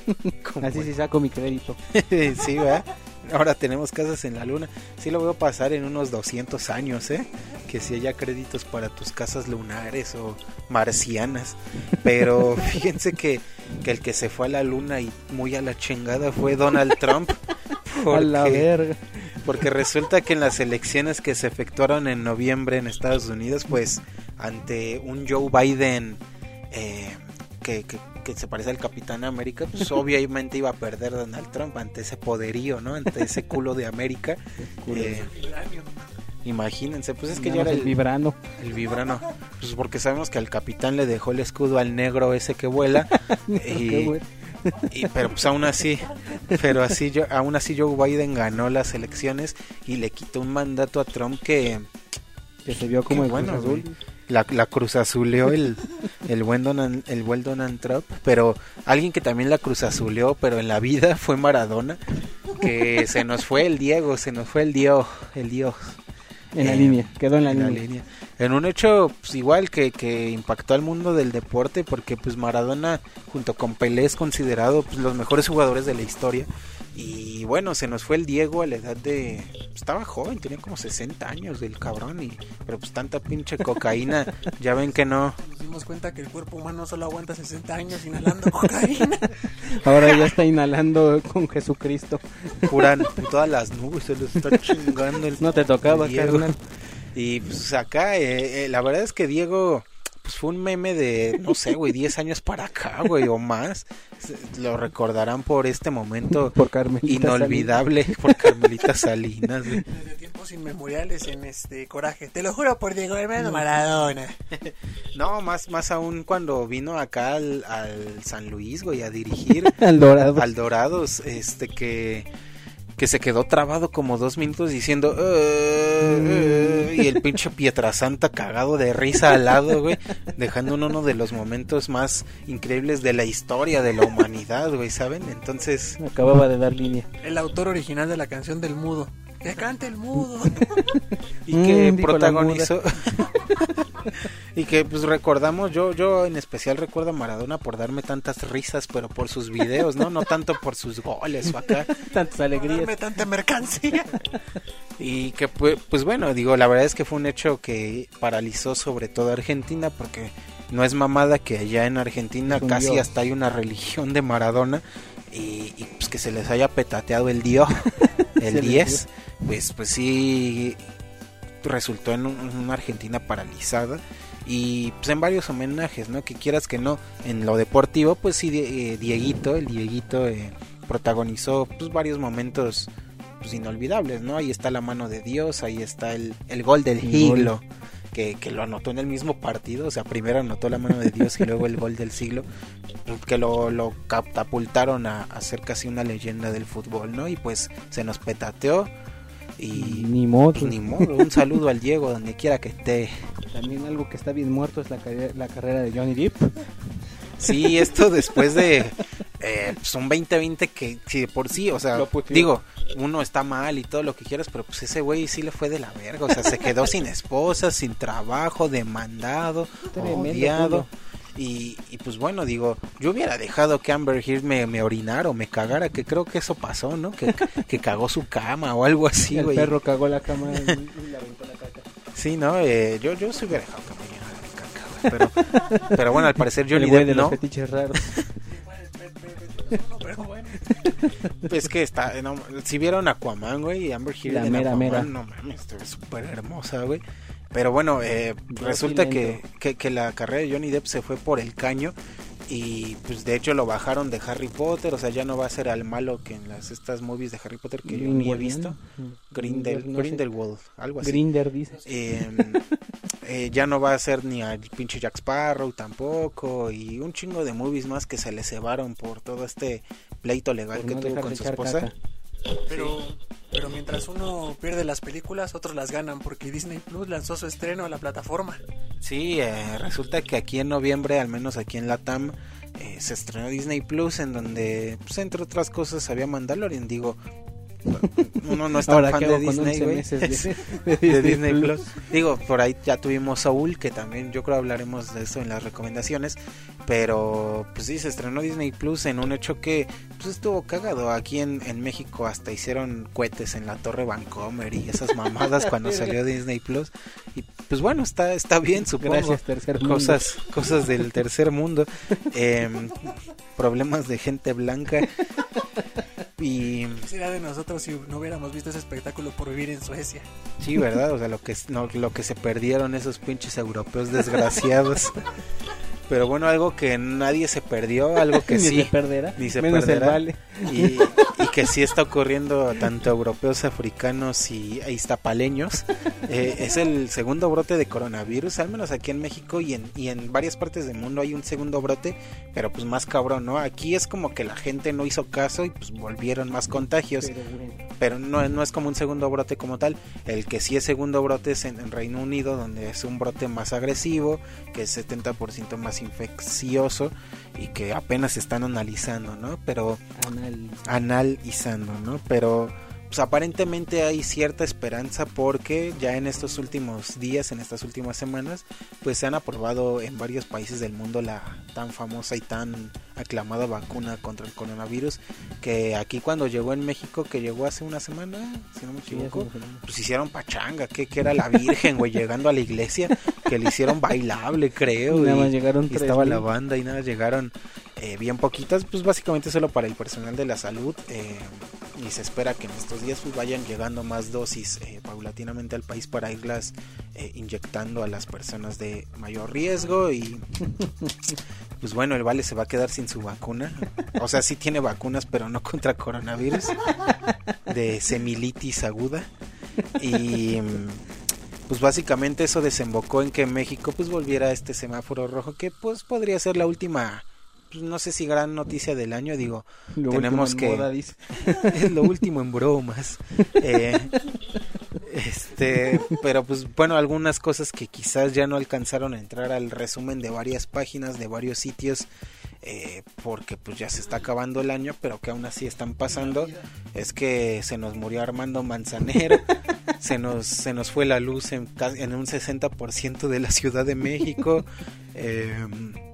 (laughs) Así sí saco mi crédito. (laughs) sí, ¿verdad? (laughs) Ahora tenemos casas en la luna. Sí lo veo pasar en unos 200 años, ¿eh? Que si haya créditos para tus casas lunares o marcianas. Pero (laughs) fíjense que que el que se fue a la luna y muy a la chingada fue Donald Trump. (laughs) A la porque- verga. porque resulta que en las elecciones que se efectuaron en noviembre en Estados Unidos, pues ante un Joe Biden eh, que, que- que se parece al Capitán América, pues (laughs) obviamente iba a perder Donald Trump ante ese poderío, ¿no? Ante ese culo de América. Eh, imagínense, pues es que Nada ya era el el, vibrano. el vibrano. Pues porque sabemos que al capitán le dejó el escudo al negro ese que vuela. (laughs) Y, y- pero pues aún así, pero así yo, aún así Joe Biden ganó las elecciones y le quitó un mandato a Trump que Que se vio como el bueno, Azul. güey. La, la cruz azuleó el, el buen Donald, el buen Donald Trump, pero alguien que también la cruz azuleó, pero en la vida (laughs) fue Maradona, que se nos fue el Diego, se nos fue el Dios, el Dios. En la línea, quedó en la en la línea. línea. En un hecho pues, igual que, que impactó al mundo del deporte porque pues Maradona junto con Pelé es considerado pues, los mejores jugadores de la historia y bueno se nos fue el Diego a la edad de estaba joven tenía como 60 años del cabrón y pero pues tanta pinche cocaína (laughs) ya ven que no Nos dimos cuenta que el cuerpo humano solo aguanta 60 años inhalando (laughs) cocaína. Ahora ya está inhalando con Jesucristo. curan en todas las nubes se los está chingando el No te tocaba, Diego. carnal. Y pues acá, eh, eh, la verdad es que Diego, pues fue un meme de, no sé, güey, 10 años para acá, güey, o más. Lo recordarán por este momento Por Carmelita. inolvidable por Carmelita Salinas, güey. Desde tiempos inmemoriales en este coraje. Te lo juro por Diego Hermano Maradona. (laughs) No, más, más aún cuando vino acá al, al San Luis, güey, a dirigir. (laughs) Al dorado. al Dorados, este que que se quedó trabado como dos minutos diciendo "Eh, eh", y el pinche Pietrasanta cagado de risa al lado, güey, dejando uno de los momentos más increíbles de la historia de la humanidad, güey, ¿saben? Entonces, Acababa de dar línea. El autor original de la canción del mudo. Que cante el mudo. (laughs) y que Mm, protagonizó (laughs) y que pues recordamos yo yo en especial recuerdo a Maradona por darme tantas risas pero por sus videos no no tanto por sus goles o acá (laughs) Tantas alegrías. Darme tanta mercancía. Y que pues, pues bueno, digo, la verdad es que fue un hecho que paralizó sobre todo a Argentina porque no es mamada que allá en Argentina un casi dios. hasta hay una religión de Maradona y, y, pues que se les haya petateado el dios, el les 10, pues pues sí resultó en, un- en una Argentina paralizada y pues en varios homenajes, ¿no? Que quieras que no, en lo deportivo, pues sí, eh, Dieguito, el Dieguito eh, protagonizó pues varios momentos pues inolvidables, ¿no? Ahí está la mano de Dios, ahí está el, el gol del El siglo, que, que lo anotó en el mismo partido, o sea, primero anotó la mano de Dios y luego el gol del siglo, que lo, lo catapultaron a, a ser casi una leyenda del fútbol, ¿no? Y pues se nos petateó y, Ni modo. y ni modo, un saludo al Diego donde quiera que esté. También algo que está bien muerto es la, la carrera de Johnny Depp. Sí, esto después de eh, pues un 2020 que si de por sí, o sea, digo, uno está mal y todo lo que quieras, pero pues ese güey sí le fue de la verga, o sea, se quedó sin esposa, sin trabajo, demandado, Tremendo odiado. Y, y pues bueno, digo, yo hubiera dejado que Amber Heard me, me orinara o me cagara, que creo que eso pasó, ¿no? Que, que cagó su cama o algo así, el perro cagó la cama y, y le aventó la caca. Sí, ¿no? Eh, yo, yo sí hubiera dejado que me llenara de caca, güey, pero, pero bueno, al parecer (laughs) Johnny Depp de no. los fetiches raros. Pero bueno. Pues que está, no, si vieron Aquaman, güey, y Amber Heard La en mera, Aquaman, mera. no mames, es súper hermosa, güey. Pero bueno, eh, resulta que, que, que la carrera de Johnny Depp se fue por el caño y pues de hecho lo bajaron de Harry Potter, o sea, ya no va a ser al malo que en las estas movies de Harry Potter que yo ni he visto. Grindel, No sé. Grindelwald, algo así. Grinder dice. Eh, (laughs) eh, ya no va a ser ni al pinche Jack Sparrow tampoco y un chingo de movies más que se le cebaron por todo este pleito legal Por que no tuvo con su esposa. caca. Pero, pero mientras uno pierde las películas, otros las ganan porque Disney Plus lanzó su estreno a la plataforma. Sí, eh, resulta que aquí en noviembre, al menos aquí en Latam, eh, se estrenó Disney Plus, en donde, pues, entre otras cosas, había Mandalorian. Digo, uno no es tan Ahora fan de Disney, 11 güey. meses de, (laughs) de Disney Plus. Digo, por ahí ya tuvimos Saúl, que también yo creo hablaremos de eso en las recomendaciones. Pero, pues sí, se estrenó Disney Plus en un hecho que pues estuvo cagado. Aquí en, en México hasta hicieron cohetes en la Torre Vancomer y esas mamadas cuando (laughs) salió Disney Plus. Y pues bueno, está, está bien, supongo. Gracias, tercer mundo. Cosas, cosas del tercer mundo. Em, problemas de gente blanca. Y ¿Qué sería de nosotros si no hubiéramos visto ese espectáculo por vivir en Suecia? sí, ¿verdad? O sea, lo que, no, lo que se perdieron esos pinches europeos desgraciados. (laughs) Pero bueno, algo que nadie se perdió, algo que (laughs) Ni sí. se perderá. Ni se menos perderá. el vale. y (laughs) que sí está ocurriendo tanto europeos, africanos y e iztapaleños. Eh, es el segundo brote de coronavirus, al menos aquí en México y en, y en varias partes del mundo hay un segundo brote, pero pues más cabrón, ¿no? Aquí es como que la gente no hizo caso y pues volvieron más contagios, Pero, no, no es como un segundo brote como tal. El que sí es segundo brote es en, en Reino Unido, donde es un brote más agresivo, que es 70% más infeccioso y que apenas están analizando, ¿no? Pero anal. analizando, ¿no? Pero pues aparentemente hay cierta esperanza porque ya en estos últimos días, en estas últimas semanas, pues se han aprobado en varios países del mundo la tan famosa y tan aclamada vacuna contra el coronavirus que aquí cuando llegó en México, que llegó hace una semana, si no me equivoco, pues hicieron pachanga, que, que era la Virgen, güey, llegando a la iglesia, que le hicieron bailable, creo. Nada y- más llegaron y tres estaba mil. la banda y nada, llegaron eh, bien poquitas, pues básicamente solo para el personal de la salud eh, y se espera que en estos días pues vayan llegando más dosis eh, paulatinamente al país para irlas eh, inyectando a las personas de mayor riesgo y (laughs) pues bueno, el Vale se va a quedar sin su vacuna, o sea, sí tiene vacunas pero no contra coronavirus de semilitis aguda. Y pues básicamente eso desembocó en que México pues volviera a este semáforo rojo que pues podría ser la última pues, no sé si gran noticia del año digo Lo tenemos que- moda, dice. es (laughs) lo último en bromas Eh, este pero pues bueno algunas cosas que quizás ya no alcanzaron a entrar al resumen de varias páginas de varios sitios eh, porque pues ya se está acabando el año pero que aún así están pasando es que se nos murió Armando Manzanero (laughs) se nos se nos fue la luz en, en un 60% de la Ciudad de México eh, pues (laughs)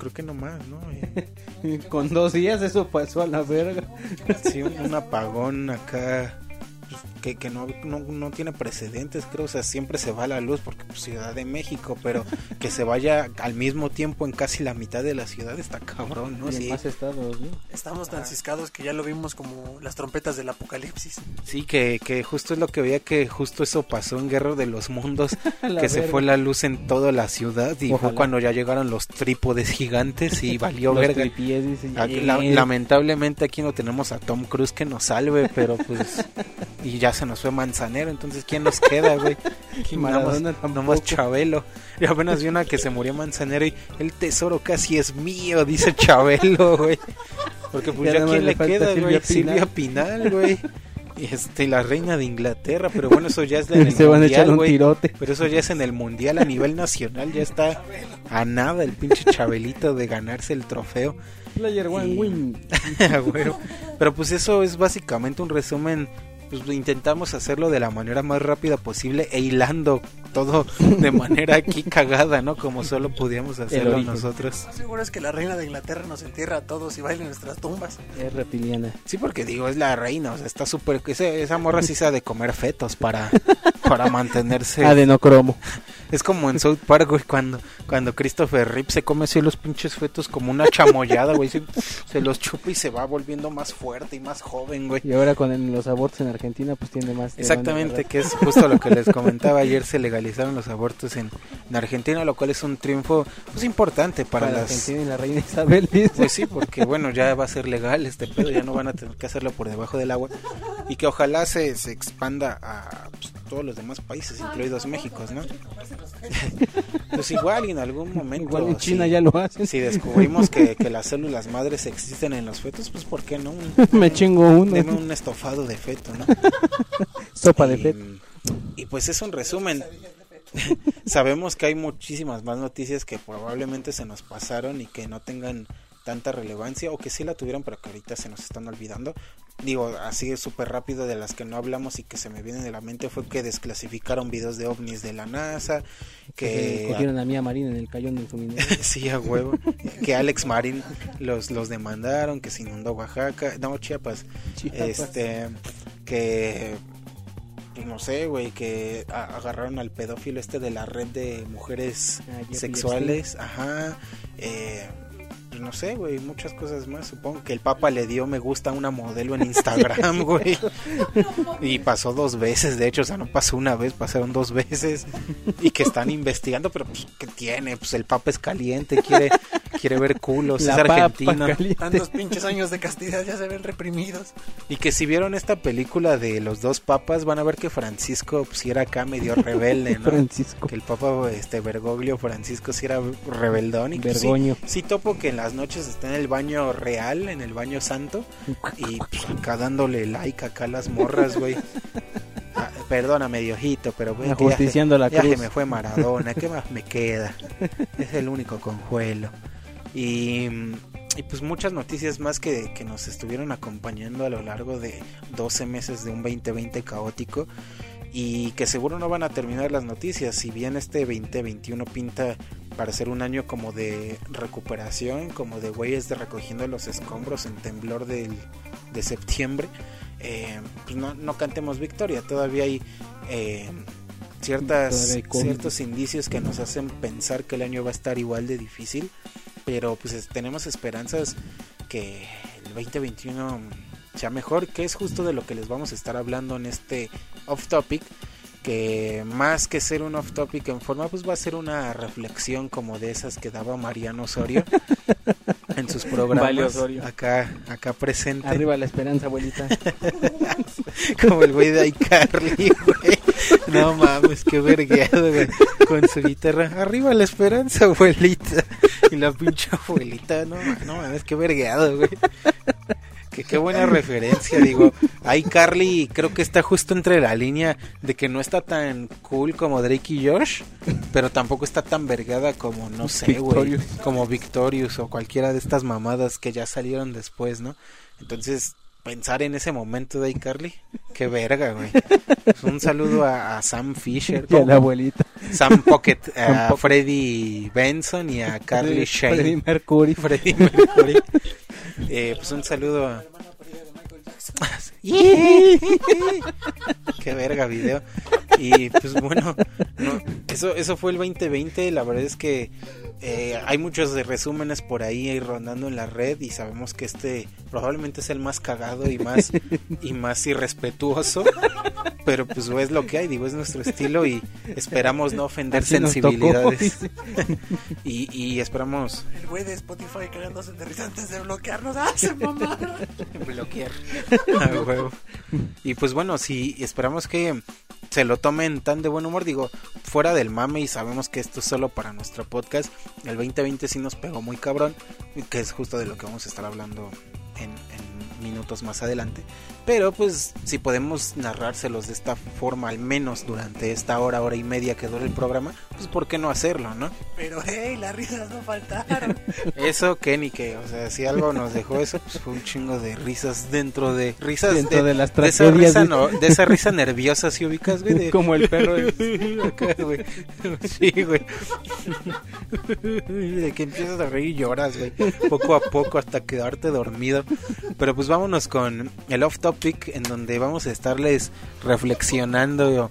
creo que no más no Eh, (laughs) Con dos días eso pasó a la verga. Sí, un, un apagón acá pues, que, que no, no, no tiene precedentes, creo. O sea, siempre se va la luz porque pues, Ciudad de México, pero que se vaya al mismo tiempo en casi la mitad de la ciudad está cabrón, ¿no? y Sí, más estados, ¿no? Estamos tan ciscados que ya lo vimos como las trompetas del apocalipsis. sí que, que justo es lo que veía que justo eso pasó en Guerra de los Mundos, (laughs) que se fue la luz en toda la ciudad y fue cuando ya llegaron los trípodes gigantes y (laughs) valió Los verga. la- llegué. lamentablemente aquí no tenemos a Tom Cruise que nos salve, pero pues (laughs) y ya se nos fue Manzanero, entonces ¿quién nos queda, güey? (laughs) Maradona nomás Chabelo. Y apenas vi una que se murió Manzanero y el tesoro casi es mío, dice Chabelo, güey. Porque pues Ya ya, quién le queda, Silvia güey, Pinal. Silvia Pinal, güey. Y este, la reina de Inglaterra, pero bueno, eso ya es (laughs) en el Se van a echar mundial, un güey. tirote. Pero eso ya es en el mundial a nivel nacional, ya está a nada el pinche Chabelito de ganarse el trofeo. Player One Y- win. (laughs) Pero pues eso es básicamente un resumen. Pues intentamos hacerlo de la manera más rápida posible e hilando todo de (laughs) manera aquí cagada, ¿no? Como solo podíamos hacerlo nosotros. Lo seguro es que la reina de Inglaterra nos entierra a todos y baila en nuestras tumbas. Es reptiliana. Sí, porque digo, es la reina, o sea, está súper... Esa, esa morra sí sabe de comer fetos para, para mantenerse... (laughs) Adenocromo. Es como en South Park, güey, cuando, cuando Christopher Rip se come así los pinches fetos como una chamoyada, güey. Se, se los chupa y se va volviendo más fuerte y más joven, güey. Y ahora con el- los abortos en Argentina, pues tiene más. Exactamente, que es justo lo que les (laughs) comentaba ayer, se legalizaron los abortos en, en Argentina, lo cual es un triunfo pues importante para, Para las... Argentina y la reina Isabel, dice. Pues sí, porque bueno, ya va a ser legal este pedo, ya no van a tener que hacerlo por debajo del agua y que ojalá se, se expanda a pues, todos los demás países, incluidos México, ¿no? pues igual y en algún momento... Igual en China si- ya lo hacen. Si descubrimos que, que las células madres existen en los fetos, pues ¿por qué no? Un- (laughs) Me chingo uno. Deme un estofado de feto, ¿no? (laughs) Sopa de Y, feto. Y pues es un resumen. (laughs) Sabemos que hay muchísimas más noticias que probablemente se nos pasaron y que no tengan tanta relevancia o que sí la tuvieron pero que ahorita se nos están olvidando. Digo, así súper rápido de las que no hablamos y que se me vienen de la mente fue que desclasificaron videos de ovnis de la NASA, Que que cogieron a Mía Marín en el cayón del suminero. (laughs) sí, a huevo, que Alex Marín los, los demandaron, que se inundó Oaxaca, no, Chiapas, Chiapas. este que no sé, güey, que agarraron al pedófilo este de la red de mujeres Ah, sexuales, ajá, eh, pues no sé, güey, muchas cosas más. Supongo que el Papa le dio me gusta a una modelo en Instagram, (laughs) güey. Y pasó dos veces, de hecho, o sea, no pasó una vez, pasaron dos veces. Y que están investigando, pero pues, ¿qué tiene? Pues el Papa es caliente, quiere, quiere ver culos, La es papa argentino. caliente. Tantos pinches años de castidad ya se ven reprimidos. Y que si vieron esta película de los dos papas, van a ver que Francisco pues, sí era acá medio rebelde, (laughs) ¿no? Francisco. que el papa este Bergoglio Francisco sí era rebeldón y pues, sí, Bergoño. sí topo que en las noches está en el baño real, en el baño santo y pues, acá dándole like acá a las morras, güey. (laughs) Ah, perdóname, Diosito, pero güey, que ya se- Ajusticiando la ya cruz. me fue Maradona, ¿qué (laughs) más me queda? Es el único conjuelo. Y, y pues muchas noticias más que, que nos estuvieron acompañando a lo largo de 12 meses de un 2020 caótico y que seguro no van a terminar las noticias. Si bien este 2021 pinta para ser un año como de recuperación, como de güeyes de recogiendo los escombros en temblor del, de septiembre, eh, pues no, no cantemos victoria. Todavía hay eh, ciertas, Todavía hay COVID. ciertos indicios que nos hacen pensar que el año va a estar igual de difícil, pero pues es- tenemos esperanzas que el 2021 sea mejor, que es justo de lo que les vamos a estar hablando en este off topic, que más que ser un off topic en forma, pues va a ser una reflexión como de esas que daba Mariano Osorio (laughs) en sus Vale, programas Osorio. acá acá presente Arriba la esperanza, abuelita. (laughs) como el güey de iCarly, güey. No mames, qué vergueado, güey. Con su guitarra. Arriba la esperanza, abuelita. Y la pinche abuelita, no, no mames, qué vergueado, güey. Que qué buena referencia, digo. iCarly creo que está justo entre la línea de que no está tan cool como Drake y Josh, pero tampoco está tan vergada como, no sé, güey. Como Victorious o cualquiera de estas mamadas que ya salieron después, ¿no? Entonces, pensar en ese momento de iCarly, qué verga, güey. Un saludo a, a Sam Fisher, Y a la abuelita. Sam Pocket, (laughs) Sam a Pocket. Freddie Benson y a Carly Shane. Freddie Mercury. Freddie Mercury. Eh, pues un saludo a... (laughs) Qué verga video. Y pues bueno, no, eso, eso fue el 2020. La verdad es que eh, hay muchos de resúmenes por ahí rondando en la red y sabemos que este probablemente es el más cagado y más (laughs) y más irrespetuoso. Pero pues es lo que hay, digo, es nuestro estilo y esperamos no ofender tocó, sensibilidades. Y, y esperamos El güey de Spotify cagándose de risa antes de bloquearnos. ¡Ah, se mamaron! (laughs) bloquear. A huevo. Y pues bueno, si esperamos que se lo tomen tan de buen humor, digo, fuera del mame y sabemos que esto es solo para nuestro podcast, el 2020 sí nos pegó muy cabrón, que es justo de lo que vamos a estar hablando en, en minutos más adelante. Pero pues si podemos narrárselos de esta forma, al menos durante esta hora, hora y media que dura el programa, pues ¿por qué no hacerlo, no? Pero hey, las risas no faltaron. (laughs) Eso que ni que, o sea, si algo nos dejó eso, pues fue un chingo de risas dentro de risas Dentro de las de esa tragedias. risa, de- no, de esa risa nerviosa, si ubicas, güey, de (laughs) Como el perro. de- (laughs) acá, güey. Sí, güey. De que empiezas a reír y lloras, güey. Poco a poco hasta quedarte dormido. Pero pues vámonos con el off topic en donde vamos a estarles reflexionando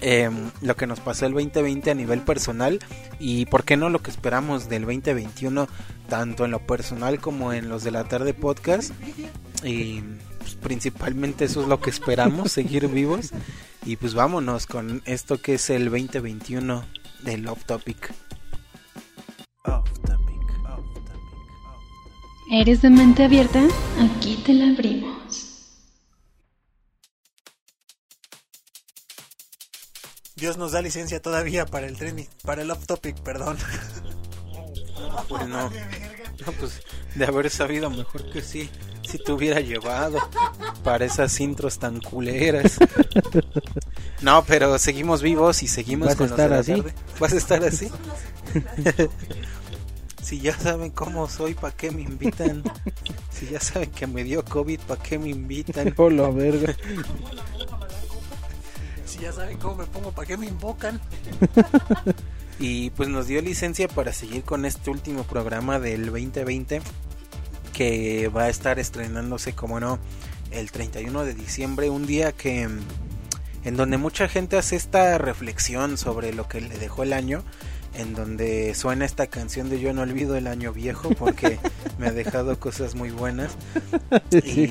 em, lo que nos pasó el 2020 a nivel personal y por qué no lo que esperamos del 2021 tanto en lo personal como en los de la tarde podcast y pues, principalmente eso es lo que esperamos (laughs) seguir vivos y pues vámonos con esto que es el 2021 del off topic Off topic, off topic, off ¿Eres de mente abierta? Aquí te la abrimos. Dios nos da licencia todavía para el trending, para el off topic, perdón. pues no, no, pues de haber sabido mejor que sí si te hubiera llevado para esas intros tan culeras no pero seguimos vivos y seguimos ¿Vas a con los estar de la así? tarde. vas a estar así si ya saben cómo soy para qué me invitan si ya saben que me dio covid para qué me invitan Oh, la verga. Si ya saben cómo me pongo, ¿para qué me invocan? (laughs) Y pues nos dio licencia para seguir con este último programa del 2020 que va a estar estrenándose como no el 31 de diciembre, un día que en donde mucha gente hace esta reflexión sobre lo que le dejó el año, en donde suena esta canción de Yo no olvido el año viejo porque (laughs) me ha dejado cosas muy buenas. Y,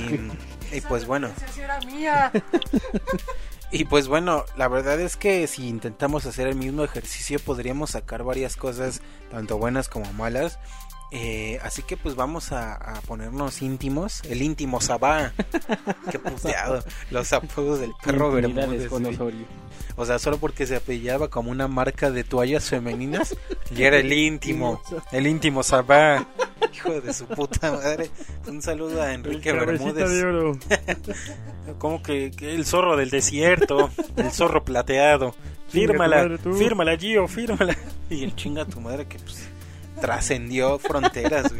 y pues bueno. (laughs) Y pues bueno, la verdad es que si intentamos hacer el mismo ejercicio podríamos sacar varias cosas, tanto buenas como malas. Eh, así que pues vamos a, a ponernos íntimos. El íntimo Sabá. (laughs) Qué puteado. Los apodos del perro Bermúdez. O sea, solo porque se apellidaba como una marca de toallas femeninas. (laughs) y era el íntimo. El íntimo Sabá. Hijo de su puta madre. Un saludo a Enrique Bermúdez. (laughs) Como que, que el zorro del desierto, el zorro plateado. Fírmala, fírmala, Gio, fírmala. Y el chinga tu madre que pues trascendió fronteras.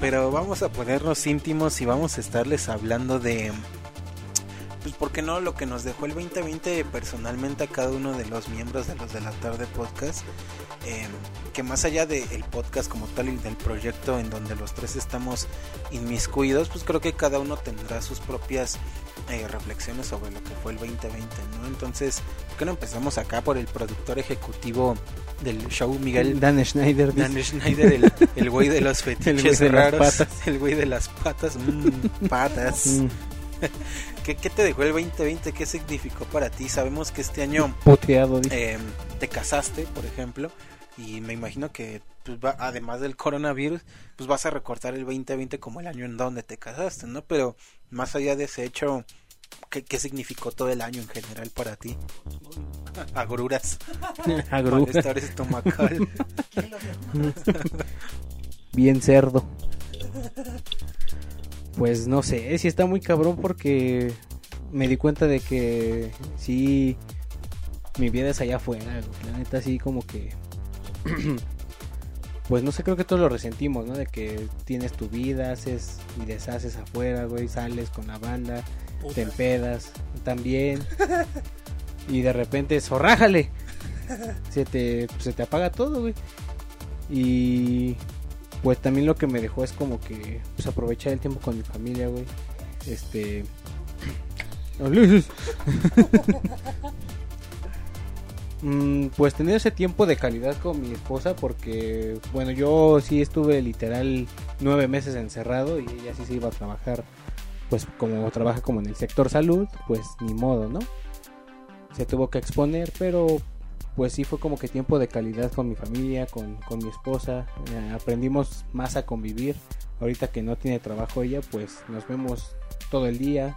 Pero vamos a ponernos íntimos y vamos a estarles hablando de pues por qué no lo que nos dejó el 2020 personalmente a cada uno de los miembros de los de la tarde podcast eh, que más allá del podcast como tal y del proyecto en donde los tres estamos inmiscuidos pues creo que cada uno tendrá sus propias eh, reflexiones sobre lo que fue el 2020 no entonces ¿por qué no empezamos acá por el productor ejecutivo del show Miguel Dan Schneider. Dan Schneider, el, el güey de los (laughs) El fetiches güey de las raros, patas. el güey de las patas, mm, patas. Mm, (laughs) ¿Qué, qué te dejó el 2020? ¿Qué significó para ti? Sabemos que este año puteado, eh, te casaste, por ejemplo, y me imagino que pues, va- además del coronavirus, pues vas a recortar el 2020 como el año en donde te casaste, ¿no? Pero más allá de ese hecho, ¿qué, qué significó todo el año en general para ti? (laughs) Agruras, (laughs) Agru- malestar estomacal. Bien cerdo. Pues no sé, si está muy cabrón porque me di cuenta de que sí, mi vida es allá afuera. La neta, sí, como que. (clears throat) Pues no sé, creo que todos lo resentimos, ¿no? De que tienes tu vida, haces y deshaces afuera, güey, sales con la banda, te empedas también. y de repente, zorrájale. Se te, se te apaga todo, güey. Y pues también lo que me dejó es como que pues aprovechar el tiempo con mi familia, güey. Este. (clears throat) (laughs) Mm, pues tener ese tiempo de calidad con mi esposa porque bueno yo sí estuve literal nueve meses encerrado y ella sí se iba a trabajar pues como trabaja como en el sector salud pues ni modo no se tuvo que exponer pero pues sí fue como que tiempo de calidad con mi familia, con, con mi esposa. Eh, aprendimos más a convivir. Ahorita que no tiene trabajo ella, pues nos vemos todo el día.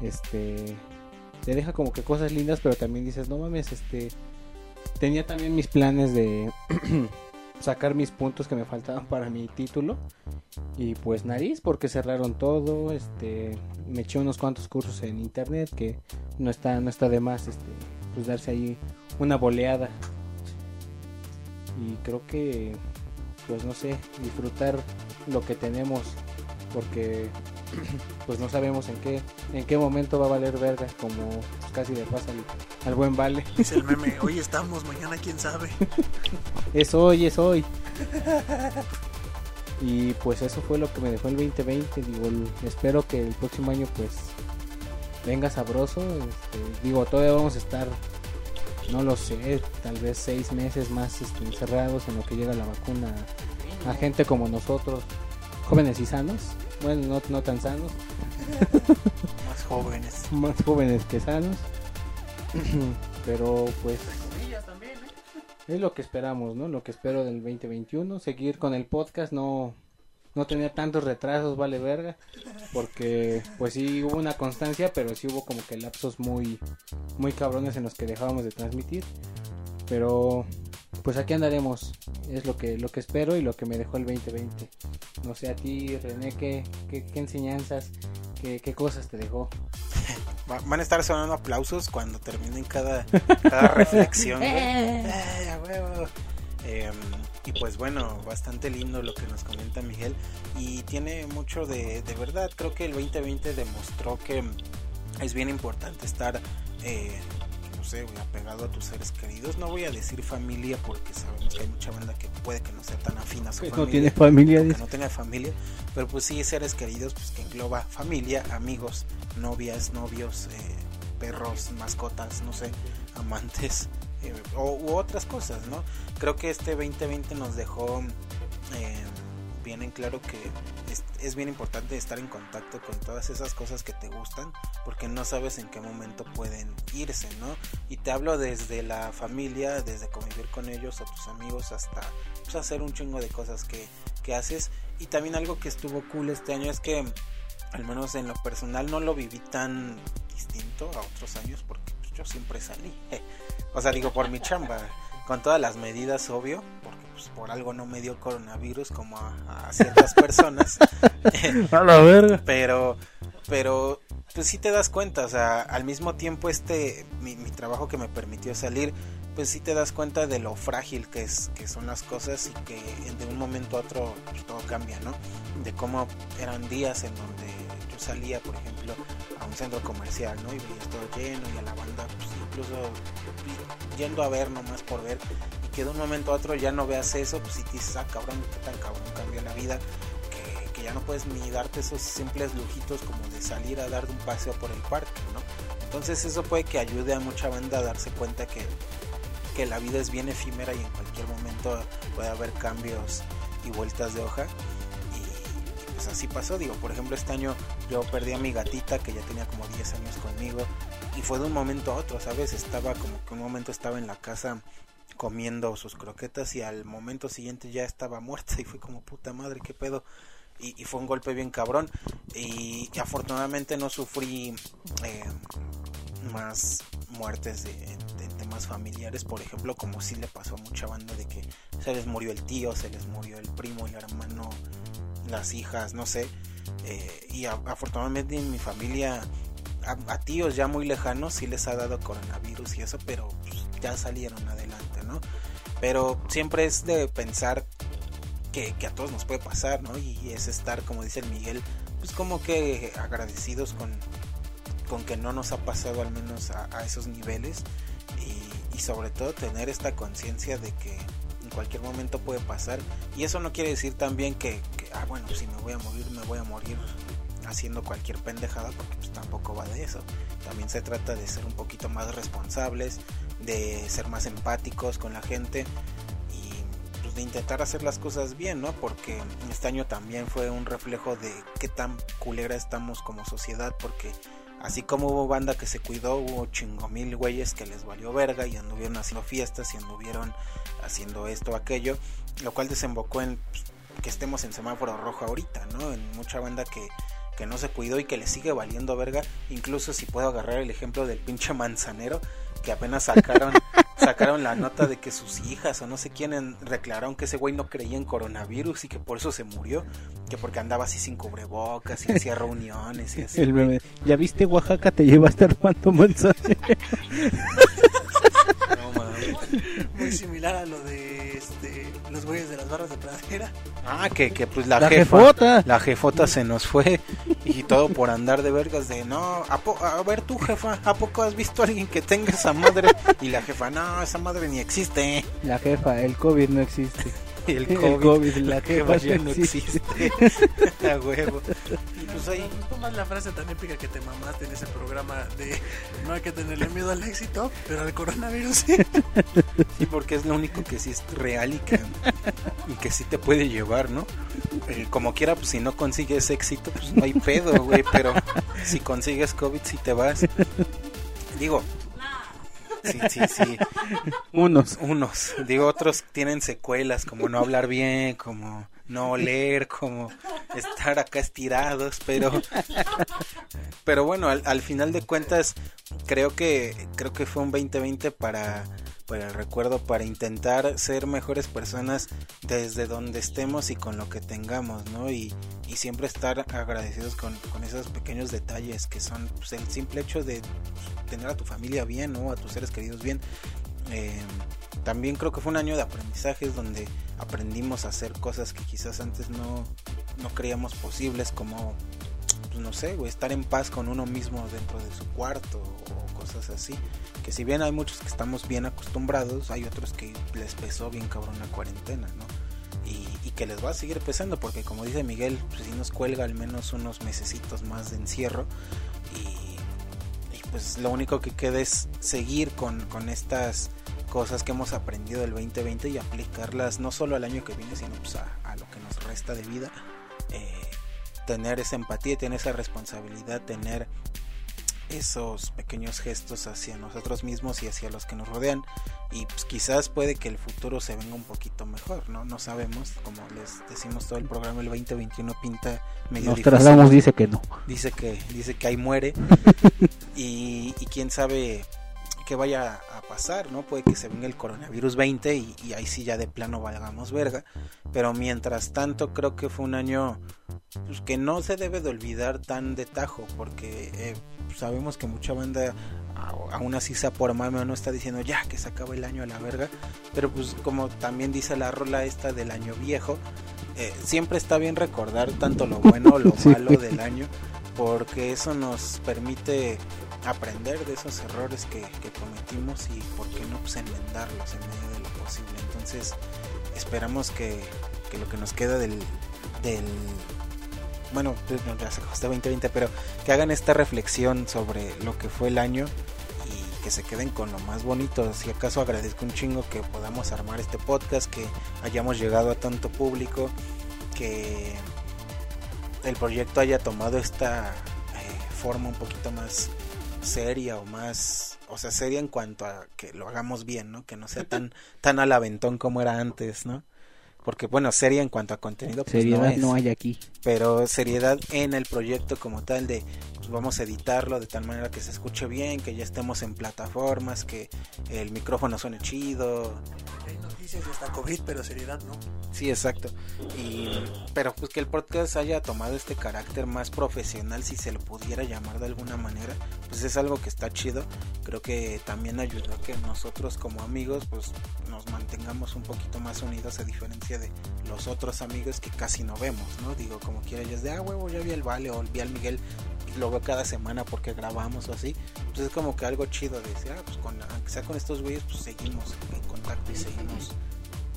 Este te deja como que cosas lindas, pero también dices, no mames, este tenía también mis planes de (clears throat) sacar mis puntos que me faltaban para mi título y pues nariz porque cerraron todo, este me eché unos cuantos cursos en internet que no está no está de más este pues darse ahí una boleada. Y creo que pues no sé disfrutar lo que tenemos porque (clears throat) pues no sabemos en qué en qué momento va a valer verga como pues, casi le pasa al, al buen vale. Dice el meme, (laughs) hoy estamos, mañana quién sabe. (laughs) es hoy es hoy. Y pues eso fue lo que me dejó el 2020 digo espero que el próximo año pues venga sabroso este, digo todavía vamos a estar no lo sé tal vez seis meses más este, encerrados en lo que llega la vacuna a gente como nosotros jóvenes y sanos bueno no, no tan sanos. (laughs) Más jóvenes. más jóvenes que sanos. (clears throat) Pero pues es lo que esperamos no lo que espero del 2021 seguir con el podcast no no tener tantos retrasos vale verga porque pues sí hubo una constancia pero sí hubo como que lapsos muy muy cabrones en los que dejábamos de transmitir pero pues aquí andaremos es lo que lo que espero y lo que me dejó el 2020 no sé a ti René qué, qué, qué enseñanzas qué, qué cosas te dejó Va- Van a estar sonando aplausos cuando terminen cada, cada (laughs) reflexión. güey. ¡Eh! Eh, y pues bueno, bastante lindo lo que nos comenta Miguel. Y tiene mucho de, de verdad. Creo que el 2020 demostró que es bien importante estar, eh, no sé, apegado a tus seres queridos. No voy a decir familia porque sabemos que hay mucha banda que puede que no sea tan afín a su no familia. tiene familia que no tenga familia, pero pues sí seres queridos, pues que engloba familia, amigos, novias, novios, eh, perros, mascotas, no sé, amantes eh, o, u otras cosas, ¿no? Creo que este 2020 nos dejó eh, bien en claro que es, es, bien importante estar en contacto con todas esas cosas que te gustan porque no sabes en qué momento pueden irse, ¿no? Y te hablo desde la familia, desde convivir con ellos o tus amigos hasta pues, hacer un chingo de cosas que, que haces. Y también algo que estuvo cool este año es que al menos en lo personal no lo viví tan distinto a otros años porque yo siempre salí. (laughs) o sea, digo por mi chamba, con todas las medidas, obvio, porque pues, por algo no me dio coronavirus como a, a ciertas personas. (laughs) a la verga. Pero, pero, pues sí te das cuenta, o sea, al mismo tiempo este, mi, mi trabajo que me permitió salir, pues sí te das cuenta de lo frágil que es que son las cosas y que de un momento a otro pues, todo cambia, ¿no? De cómo eran días en donde yo salía, por ejemplo, a un centro comercial, ¿no? Y veía todo lleno y a la banda, pues incluso yendo a ver nomás por ver y que de un momento a otro ya no veas eso, pues si te dices, ah, cabrón, qué tan cabrón cambió la vida. Que ya no puedes ni darte esos simples lujitos como de salir a dar un paseo por el parque, ¿no? Entonces eso puede que ayude a mucha banda a darse cuenta que que la vida es bien efímera y en cualquier momento puede haber cambios y vueltas de hoja. Y, pues así pasó, digo, por ejemplo este año yo perdí a mi gatita que ya tenía como 10 años conmigo y fue de un momento a otro, ¿sabes? Estaba como que un momento estaba en la casa comiendo sus croquetas y al momento siguiente ya estaba muerta y fue como puta madre, qué pedo. Y, y fue un golpe bien cabrón y, y afortunadamente no sufrí eh, más muertes de, de, temas familiares, por ejemplo, como si le pasó a mucha banda de que se les murió el tío, se les murió el primo, el hermano, las hijas, no sé. Eh, y a, afortunadamente en mi familia, a, a, tíos ya muy lejanos sí les ha dado coronavirus y eso, pero pues, ya salieron adelante, ¿no? Pero siempre es de pensar que, que, a todos nos puede pasar, ¿no? Y es estar, como dice el Miguel, pues como que agradecidos con, con que no nos ha pasado al menos a, a esos niveles. Y, y, sobre todo tener esta conciencia de que en cualquier momento puede pasar. Y eso no quiere decir también que, que, ah bueno si me voy a morir me voy a morir haciendo cualquier pendejada porque pues tampoco va de eso. También se trata de ser un poquito más responsables de ser más empáticos con la gente intentar hacer las cosas bien no porque este año también fue un reflejo de qué tan culera estamos como sociedad porque Así como hubo banda que se cuidó, hubo chingo mil güeyes que les valió verga y anduvieron haciendo fiestas y anduvieron haciendo esto o aquello, lo cual desembocó en pues, que estemos en semáforo rojo ahorita, ¿no? En mucha banda que, que no se cuidó y que le sigue valiendo verga, incluso si puedo agarrar el ejemplo del pinche manzanero que apenas sacaron (laughs) sacaron la nota de que sus hijas o no sé quién declararon que ese güey no creía en coronavirus y que por eso se murió, que porque andaba así sin cubrebocas y hacía reuniones y (laughs) así. El bebé, ¿ya viste Oaxaca? Te llevaste Armando Manzanero. (laughs) (laughs) Muy similar a lo de este, los güeyes de las barras de pradera. Ah, que, que pues la, la jefa, jefota. la jefota se nos fue y todo por andar de vergas de no, a, a, ver tú jefa, ¿a poco has visto a alguien que tenga esa madre? Y la jefa, no, esa madre ni existe. La jefa, el COVID no existe. El COVID, el COVID la jefa ya no existe. (laughs) a huevo. Y pues ahí tomas la frase tan épica que te mamaste en ese programa de no hay que tenerle miedo al éxito, pero al coronavirus sí. Sí, porque es lo único que sí es real y que, y que sí te puede llevar, ¿no? Eh, como quiera, pues si no consigues éxito, pues no hay pedo, güey, pero si consigues COVID, sí te vas. Digo, Sí, sí, sí. (laughs) Unos. Unos. Digo, otros tienen secuelas, como no hablar bien, como no oler, como estar acá estirados, pero pero bueno, al, al, final de cuentas creo que creo que fue un 2020 para para el recuerdo para intentar ser mejores personas desde donde estemos y con lo que tengamos, ¿no? Y, y siempre estar agradecidos con, con, esos pequeños detalles que son pues, el simple hecho de tener a tu familia bien, ¿no? A tus seres queridos bien. Eh, también creo que fue un año de aprendizajes donde aprendimos a hacer cosas que quizás antes no, no creíamos posibles, como, pues no sé, estar en paz con uno mismo dentro de su cuarto o cosas así. Que si bien hay muchos que estamos bien acostumbrados, hay otros que les pesó bien cabrón la cuarentena, ¿no? Y, y, que les va a seguir pesando porque como dice Miguel, pues si nos cuelga al menos unos mesecitos más de encierro y pues lo único que queda es seguir con, con estas cosas que hemos aprendido del 2020 y aplicarlas no solo al año que viene, sino pues a, lo que nos resta de vida. Eh, tener esa empatía, tener esa responsabilidad, tener esos pequeños gestos hacia nosotros mismos y hacia los que nos rodean y pues quizás puede que el futuro se venga un poquito mejor, ¿no? No sabemos, como les decimos todo el programa el 2021 pinta medio Nos dice que no. Dice que dice que ahí muere (laughs) y, y quién sabe qué vaya a pasar, ¿no? Puede que se venga el coronavirus 20 y, y ahí sí ya de plano valgamos verga, pero mientras tanto creo que fue un año pues, que no se debe de olvidar tan de tajo porque eh, sabemos que mucha banda aún así sea por mame no está diciendo ya que se acaba el año a la verga pero pues como también dice la rola esta del año viejo eh, siempre está bien recordar tanto lo bueno o lo (laughs) malo del año porque eso nos permite aprender de esos errores que, cometimos y por qué no pues enmendarlos en medio de lo posible entonces esperamos que, que lo que nos queda del, del bueno, se 2020, pero que hagan esta reflexión sobre lo que fue el año y que se queden con lo más bonito. Si acaso agradezco un chingo que podamos armar este podcast, que hayamos llegado a tanto público, que el proyecto haya tomado esta eh, forma un poquito más seria o más, o sea, seria en cuanto a que lo hagamos bien, ¿no? Que no sea tan (laughs) tan al aventón como era antes, ¿no? porque bueno, seria en cuanto a contenido. Pues, seriedad no, hay aquí. Pero seriedad en el proyecto como tal de pues, vamos a editarlo de tal manera que se escuche bien, que ya estemos en plataformas, que el micrófono suene chido. Hay noticias de esta COVID, pero seriedad no. Sí, exacto. Y, pero pues que el podcast haya tomado este carácter más profesional, si se lo pudiera llamar de alguna manera, pues es algo que está chido. Creo que también ayudó a que nosotros como amigos pues nos mantengamos un poquito más unidos a diferencia de los otros amigos que casi no vemos, ¿no? Digo, como quiera, ya es de, ah, huevo, ya vi al Vale o vi al Miguel y lo veo cada semana porque grabamos o así. Entonces es como que algo chido de decir, ah, pues con, aunque sea con estos güeyes, pues seguimos en contacto y seguimos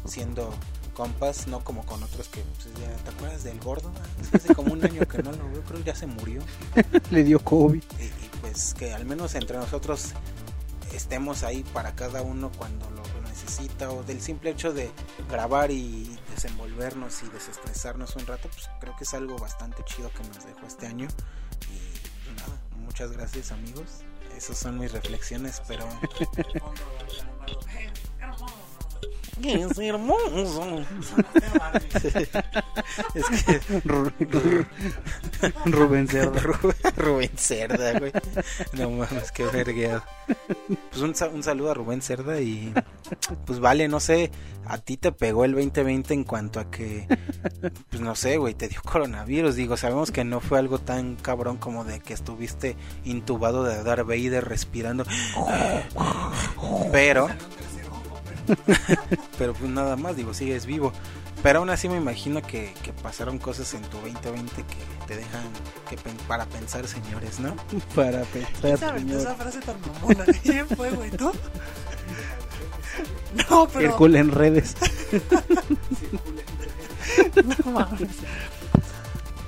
siendo compas, no como con otros que, pues, ya, ¿te acuerdas del gordo? Hace como un año que no lo veo, creo que ya se murió. (laughs) Le dio COVID. Y, y, pues que al menos entre nosotros estemos ahí para cada uno cuando lo necesita o del simple hecho de grabar y desenvolvernos y desestresarnos un rato, pues creo que es algo bastante chido que nos dejó este año. Y nada, muchas gracias amigos. Esas son mis reflexiones, pero... (laughs) (laughs) es hermoso. (laughs) es que Rubén Cerda. Rubén Cerda, güey. No mames, qué vergueado. Pues un, un, saludo a Rubén Cerda y pues vale, no sé, a ti te pegó el 2020 en cuanto a que, pues no sé, güey, te dio coronavirus. Digo, sabemos que no fue algo tan cabrón como de que estuviste intubado de Darth Vader respirando. Pero (laughs) pero pues nada más, digo, sigues vivo. Pero aún así me imagino que, pasaron cosas en tu 2020 que te dejan que para pensar, señores, ¿no? (laughs) Para pensar. ¿Sabes esa frase tan mamona? ¿Quién (laughs) fue, güey? ¿Tú? No, pero. Hércules en redes. no mames.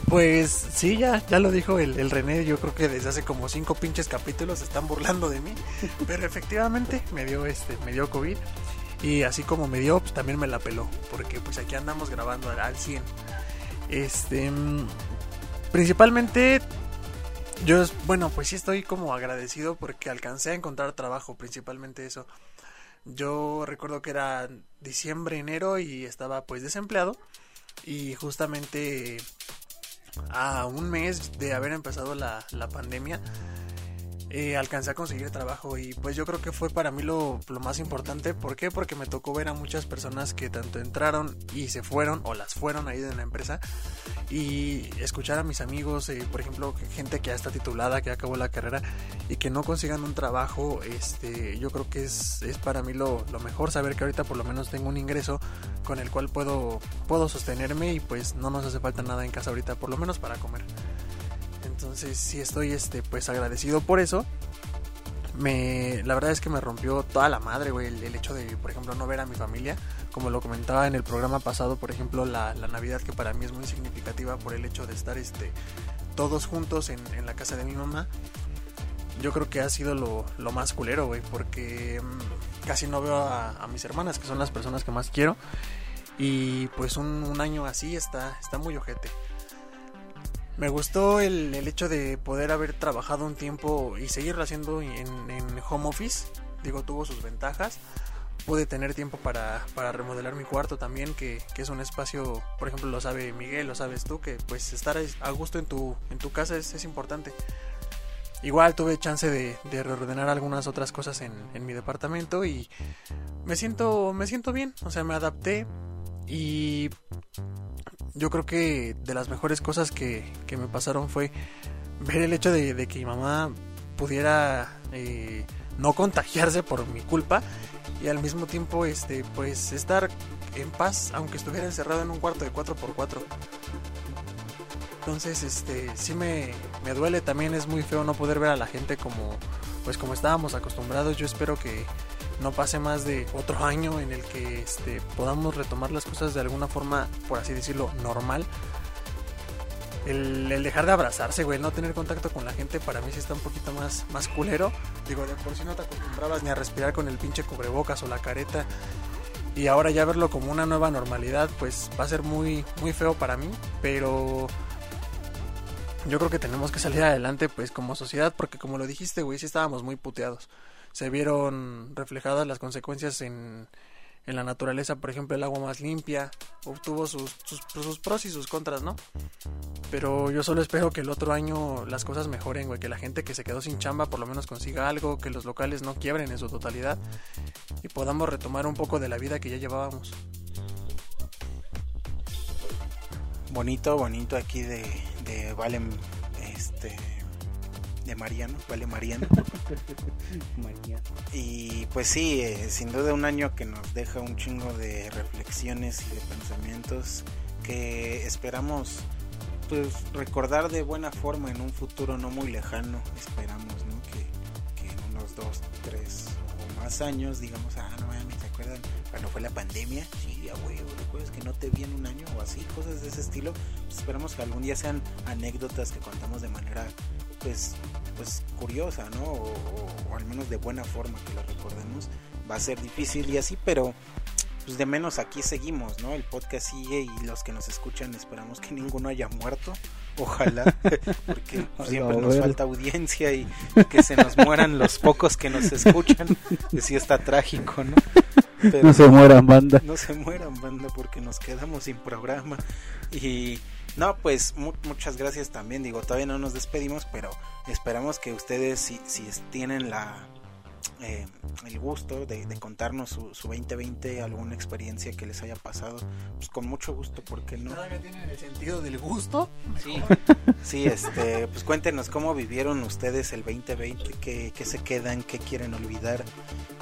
Pues sí, ya, ya lo dijo el, el, René. Yo creo que desde hace como cinco pinches capítulos se están burlando de mí. Pero efectivamente me dio este, me dio COVID. Y así como me dio, pues también me la peló. Porque pues aquí andamos grabando al 100. Este. Mm, principalmente. Yo, bueno, pues sí estoy como agradecido porque alcancé a encontrar trabajo, principalmente eso. Yo recuerdo que era diciembre, enero y estaba pues desempleado. Y justamente a un mes de haber empezado la, la pandemia, eh, alcancé a conseguir trabajo y pues yo creo que fue para mí lo, lo, más importante. ¿Por qué? Porque me tocó ver a muchas personas que tanto entraron y se fueron o las fueron ahí de la empresa y escuchar a mis amigos, eh, por ejemplo, gente que ya está titulada, que acabó la carrera y que no consigan un trabajo, este, yo creo que es, es para mí lo, lo, mejor saber que ahorita por lo menos tengo un ingreso con el cual puedo, puedo sostenerme y pues no nos hace falta nada en casa ahorita, por lo menos para comer. Entonces sí estoy este pues agradecido por eso. Me, la verdad es que me rompió toda la madre, güey, el, hecho de, por ejemplo, no ver a mi familia. Como lo comentaba en el programa pasado, por ejemplo, la, Navidad que para mí es muy significativa por el hecho de estar este, todos juntos en, la casa de mi mamá. yo creo que ha sido lo, lo más culero, güey, porque mm, casi no veo a, a, mis hermanas, que son las personas que más quiero. Y pues un, un año así está, está muy ojete. Me gustó el, el, hecho de poder haber trabajado un tiempo y seguirlo haciendo en, en home office. Digo, tuvo sus ventajas pude tener tiempo para, para remodelar mi cuarto también, que, que, es un espacio, por ejemplo, lo sabe Miguel, lo sabes tú, que pues estar a gusto en tu, en tu casa es, es importante. Igual tuve chance de, de, reordenar algunas otras cosas en, en, mi departamento y me siento, me siento bien, o sea, me adapté y yo creo que de las mejores cosas que, que me pasaron fue ver el hecho de, que mi mamá pudiera eh, no contagiarse por mi culpa y al mismo tiempo este pues estar en paz aunque estuviera encerrado en un cuarto de 4x4 entonces este sí me, me duele también es muy feo no poder ver a la gente como pues como estábamos acostumbrados. Yo espero que no pase más de otro año en el que este podamos retomar las cosas de alguna forma por así decirlo normal el, el, dejar de abrazarse, güey, el no tener contacto con la gente, para mí sí está un poquito más, más culero. Digo, de por si no te acostumbrabas ni a respirar con el pinche cubrebocas o la careta. Y ahora ya verlo como una nueva normalidad, pues va a ser muy, muy feo para mí. Pero yo creo que tenemos que salir adelante, pues como sociedad, porque como lo dijiste, güey, sí estábamos muy puteados. Se vieron reflejadas las consecuencias en, en la naturaleza, por ejemplo, el agua más limpia, obtuvo sus, sus, pros y sus contras, ¿no? Pero yo solo espero que el otro año las cosas mejoren, güey, que la gente que se quedó sin chamba por lo menos consiga algo, que los locales no quiebren en su totalidad y podamos retomar un poco de la vida que ya llevábamos. Bonito, bonito aquí de, de Valen, este, de Mariano, vale Mariano. (laughs) Mariano. Y pues sí, eh, sin duda un año que nos deja un chingo de reflexiones y de pensamientos que esperamos pues recordar de buena forma en un futuro no muy lejano, esperamos, ¿no? Que, que en unos dos, tres o más años digamos, ah, no mames, ¿te acuerdan cuando fue la pandemia? Sí, ya huevo, ¿recuerdas que no te vi en un año o así? Cosas de ese estilo. Pues esperamos que algún día sean anécdotas que contamos de manera pues, pues curiosa, ¿no? O, o, o, al menos de buena forma que la recordemos. Va a ser difícil y así, pero pues de menos aquí seguimos, ¿no? El podcast sigue y los que nos escuchan esperamos que ninguno haya muerto. Ojalá, (laughs) porque pues, siempre nos falta audiencia y, que se nos mueran los pocos que nos escuchan. Que sí está trágico, ¿no? Pero no se mueran banda. No se mueran banda porque nos quedamos sin programa. Y no, pues mu muchas gracias también. Digo, todavía no nos despedimos, pero esperamos que ustedes si, si tienen la eh, el gusto de, de contarnos su, su, 2020, alguna experiencia que les haya pasado, pues con mucho gusto, porque no? ¿Todavía tienen el sentido del gusto? Sí, (laughs) sí, este, pues cuéntenos cómo vivieron ustedes el 2020, qué, qué se quedan, qué quieren olvidar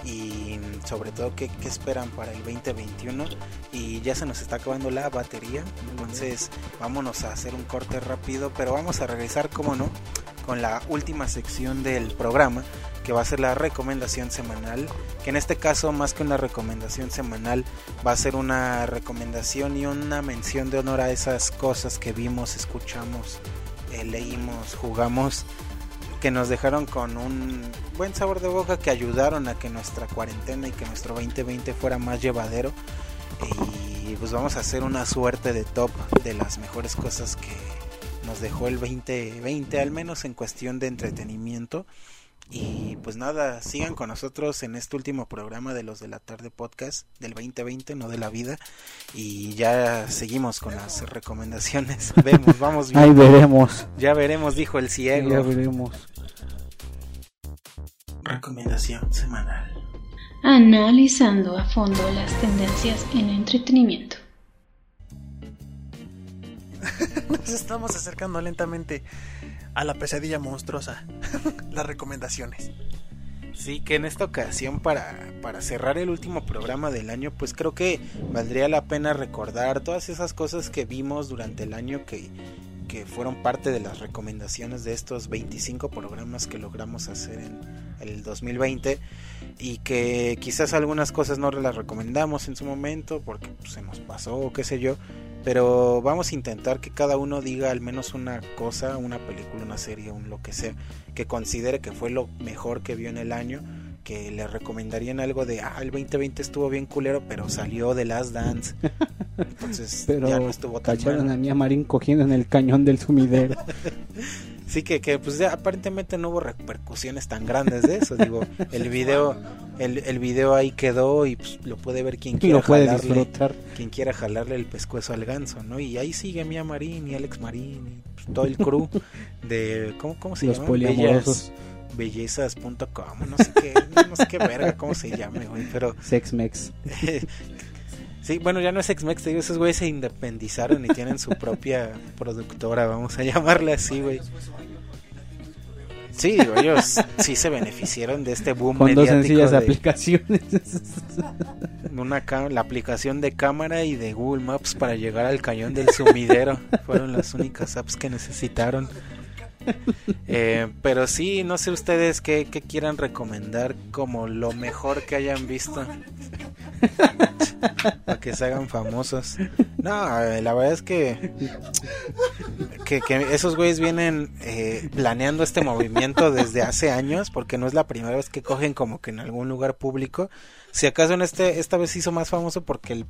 y sobre todo qué, qué, esperan para el 2021. Y ya se nos está acabando la batería, entonces vámonos a hacer un corte rápido, pero vamos a regresar, como no, con la última sección del programa que va a ser la recomendación semanal, que en este caso más que una recomendación semanal va a ser una recomendación y una mención de honor a esas cosas que vimos, escuchamos, eh, leímos, jugamos, que nos dejaron con un buen sabor de boca, que ayudaron a que nuestra cuarentena y que nuestro 2020 fuera más llevadero. Y pues vamos a hacer una suerte de top de las mejores cosas que nos dejó el 2020, al menos en cuestión de entretenimiento. Y pues nada, sigan con nosotros en este último programa de los de la tarde podcast del 2020, no de la vida. Y ya seguimos con las recomendaciones. (laughs) Vemos, vamos bien. Ahí veremos. Ya veremos, dijo el ciego. Ya veremos. Recomendación semanal. Analizando a fondo las tendencias en entretenimiento. (laughs) Nos estamos acercando lentamente a la pesadilla monstruosa. (laughs) Las recomendaciones. Sí, que en esta ocasión para, para cerrar el último programa del año, pues creo que valdría la pena recordar todas esas cosas que vimos durante el año que, que fueron parte de las recomendaciones de estos 25 programas que logramos hacer en el 2020 y que quizás algunas cosas no las recomendamos en su momento porque pues, se nos pasó o qué sé yo, Pero vamos a intentar que cada uno diga al menos una cosa, una película, una serie, un lo que sea, que considere que fue lo mejor que vio en el año, que le recomendarían algo de, ah, el 2020 estuvo bien culero, pero salió de Last Dance. Entonces (laughs) Pero ya no estuvo tan cacharon mal. a Mía Marín cogiendo en el cañón del sumidero. (laughs) Sí, que, que pues ya aparentemente no hubo repercusiones tan grandes de eso. Digo, (laughs) el video, el, el video ahí quedó y pues, lo puede ver quien quiera Lo puede jalarle, disfrutar. quien quiera jalarle el pescuezo al ganso, ¿no? Y ahí sigue Mía Marín y Alex Marín y pues, todo el crew de ¿cómo, cómo se Los llama? poliamorosos. Bellezas.com, no sé qué, no sé qué verga, cómo se llame, güey, pero (laughs) Sex Mex. (laughs) Sí, bueno, ya no es X-Mex, te digo, esos güeyes se independizaron y tienen su propia productora, vamos a llamarle así, güey. Sí, digo, ellos sí se beneficiaron de este boom Con dos sencillas de aplicaciones. una la aplicación de cámara y de Google Maps para llegar al cañón del sumidero. Fueron las únicas apps que necesitaron. (laughs) Eh, pero sí, no sé ustedes qué, qué quieran recomendar como lo mejor que hayan visto. para que se hagan famosos. No, eh, la verdad es que, que, esos güeyes vienen eh, planeando este movimiento desde hace años, porque no es la primera vez que cogen como que en algún lugar público. Si acaso en este esta vez se hizo más famoso porque el,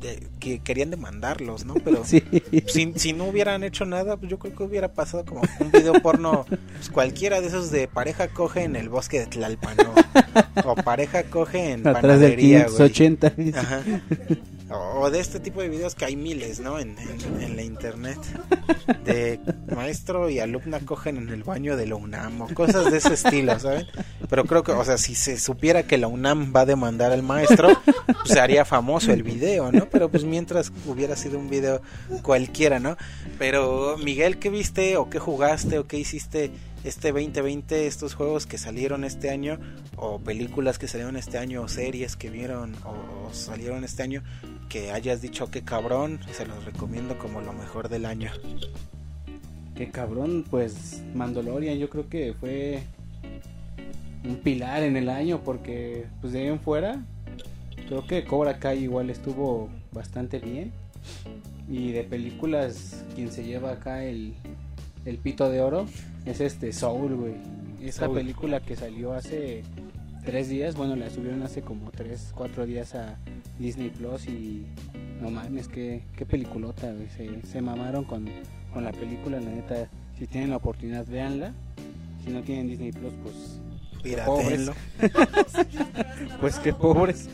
de- que querían demandarlos, ¿no? Pero (laughs) Sí. si, si no hubieran hecho nada, pues yo creo que hubiera pasado como un video porno, pues cualquiera de esos de pareja coge en el bosque de Tlalpan, ¿no? o pareja coge en Atrás del panadería, güey. 580. Ajá. O de este tipo de videos que hay miles, ¿no? En, en- en la internet. De maestro y alumna cogen en el baño de la UNAM o cosas de ese estilo, ¿saben? Pero creo que, o sea, si se supiera que la UNAM va a demandar al maestro, pues se haría famoso el video, ¿no? Pero pues mientras hubiera sido un video cualquiera, ¿no? Pero Miguel, ¿qué viste o qué jugaste o qué hiciste este 2020, estos juegos que salieron este año o películas que salieron este año o series que vieron o, o salieron este año que hayas dicho que cabrón, se los recomiendo como lo mejor del año. Qué cabrón, pues Mandalorian yo creo que fue un pilar en el año porque pues de ahí en fuera creo que Cobra Kai igual estuvo bastante bien y de películas quien se lleva acá el, el pito de oro es este Soul, güey. Esa Soul. película que salió hace tres días, bueno la subieron hace como tres, cuatro días a Disney Plus y no mames, qué, qué peliculota, güey. Se, se mamaron con, con la película, la neta. Si tienen la oportunidad, véanla. Si no tienen Disney Plus, pues, Piratenlo. (laughs) pues qué pobres.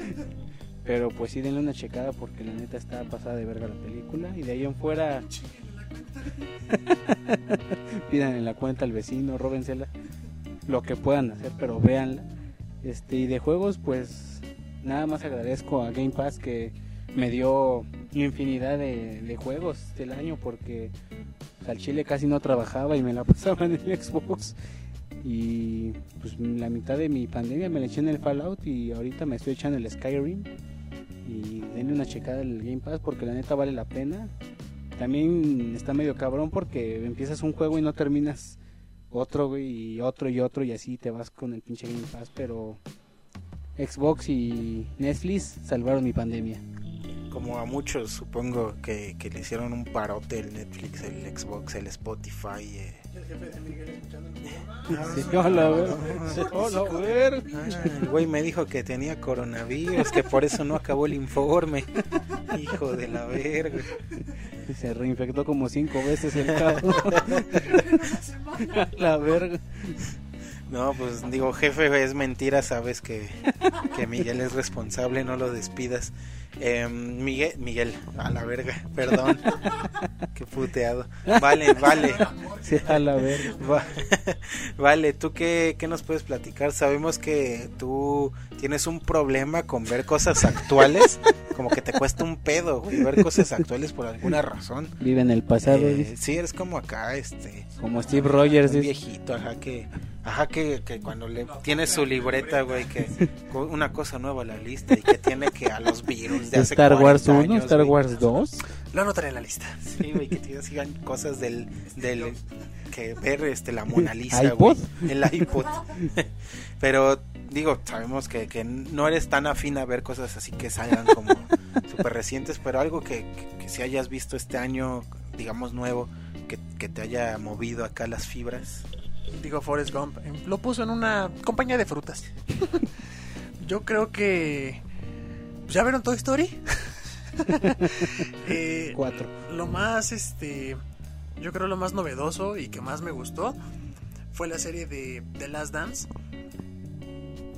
Pero pues sí, denle una checada porque la neta está pasada de verga la película. Y de ahí en fuera, (laughs) pidan en la cuenta al vecino, róbensela. Lo que puedan hacer, pero véanla. Este, y de juegos, pues nada más agradezco a Game Pass que me dio infinidad de, juegos del año porque pues, al chile casi no trabajaba y me la (laughs) pasaba en el Xbox. Y pues la mitad de mi pandemia me la eché en el Fallout y ahorita me estoy echando el Skyrim. Y denle una checada al Game Pass porque la neta vale la pena. También está medio cabrón porque empiezas un juego y no terminas otro, güey, y otro y otro y así te vas con el pinche Game Pass. Pero Xbox y Netflix salvaron mi pandemia. Como a muchos supongo que, que le hicieron un parote el Netflix, el Xbox, el Spotify. eh. Sí, hola, güey. Hola, güey. Ah, el güey me dijo que tenía coronavirus, que por eso no acabó el informe. Hijo de la verga. Se reinfectó como cinco veces el cabrón. (laughs) (laughs) la verga. No, pues digo, jefe, es mentira, sabes que, que Miguel es responsable, no lo despidas. Eh, Miguel, Miguel, a la verga, perdón. Qué puteado. Vale, vale. Sí, a la verga. Va- Vale, ¿tú qué, qué nos puedes platicar? Sabemos que tú tienes un problema con ver cosas actuales, como que te cuesta un pedo, güey, ver cosas actuales por alguna razón. Vive en el pasado, Eh, sí, eres como acá, este, como Steve Rogers. un viejito, ajá, que, ajá, que, que cuando le tienes su libreta, güey, que una cosa nueva a la lista y que tiene que a los virus de hace Star Wars 40 1, años, Star. Wars 2. Lo anotaré en la lista. Sí, güey, que te sigan cosas del, del que ver este la Mona Lisa, iPod. güey, el iPod. Pero digo, sabemos que, que no eres tan afín a ver cosas así que salgan como súper recientes, pero algo que, que, si hayas visto este año, digamos nuevo, que, que te haya movido acá las fibras. Digo, Forrest Gump, em, lo puso en una compañía de frutas. (laughs) Yo creo que... ¿Ya vieron Toy Story? (laughs) eh, Cuatro. Lo más, este... Yo creo lo más novedoso y que más me gustó fue la serie de The Last Dance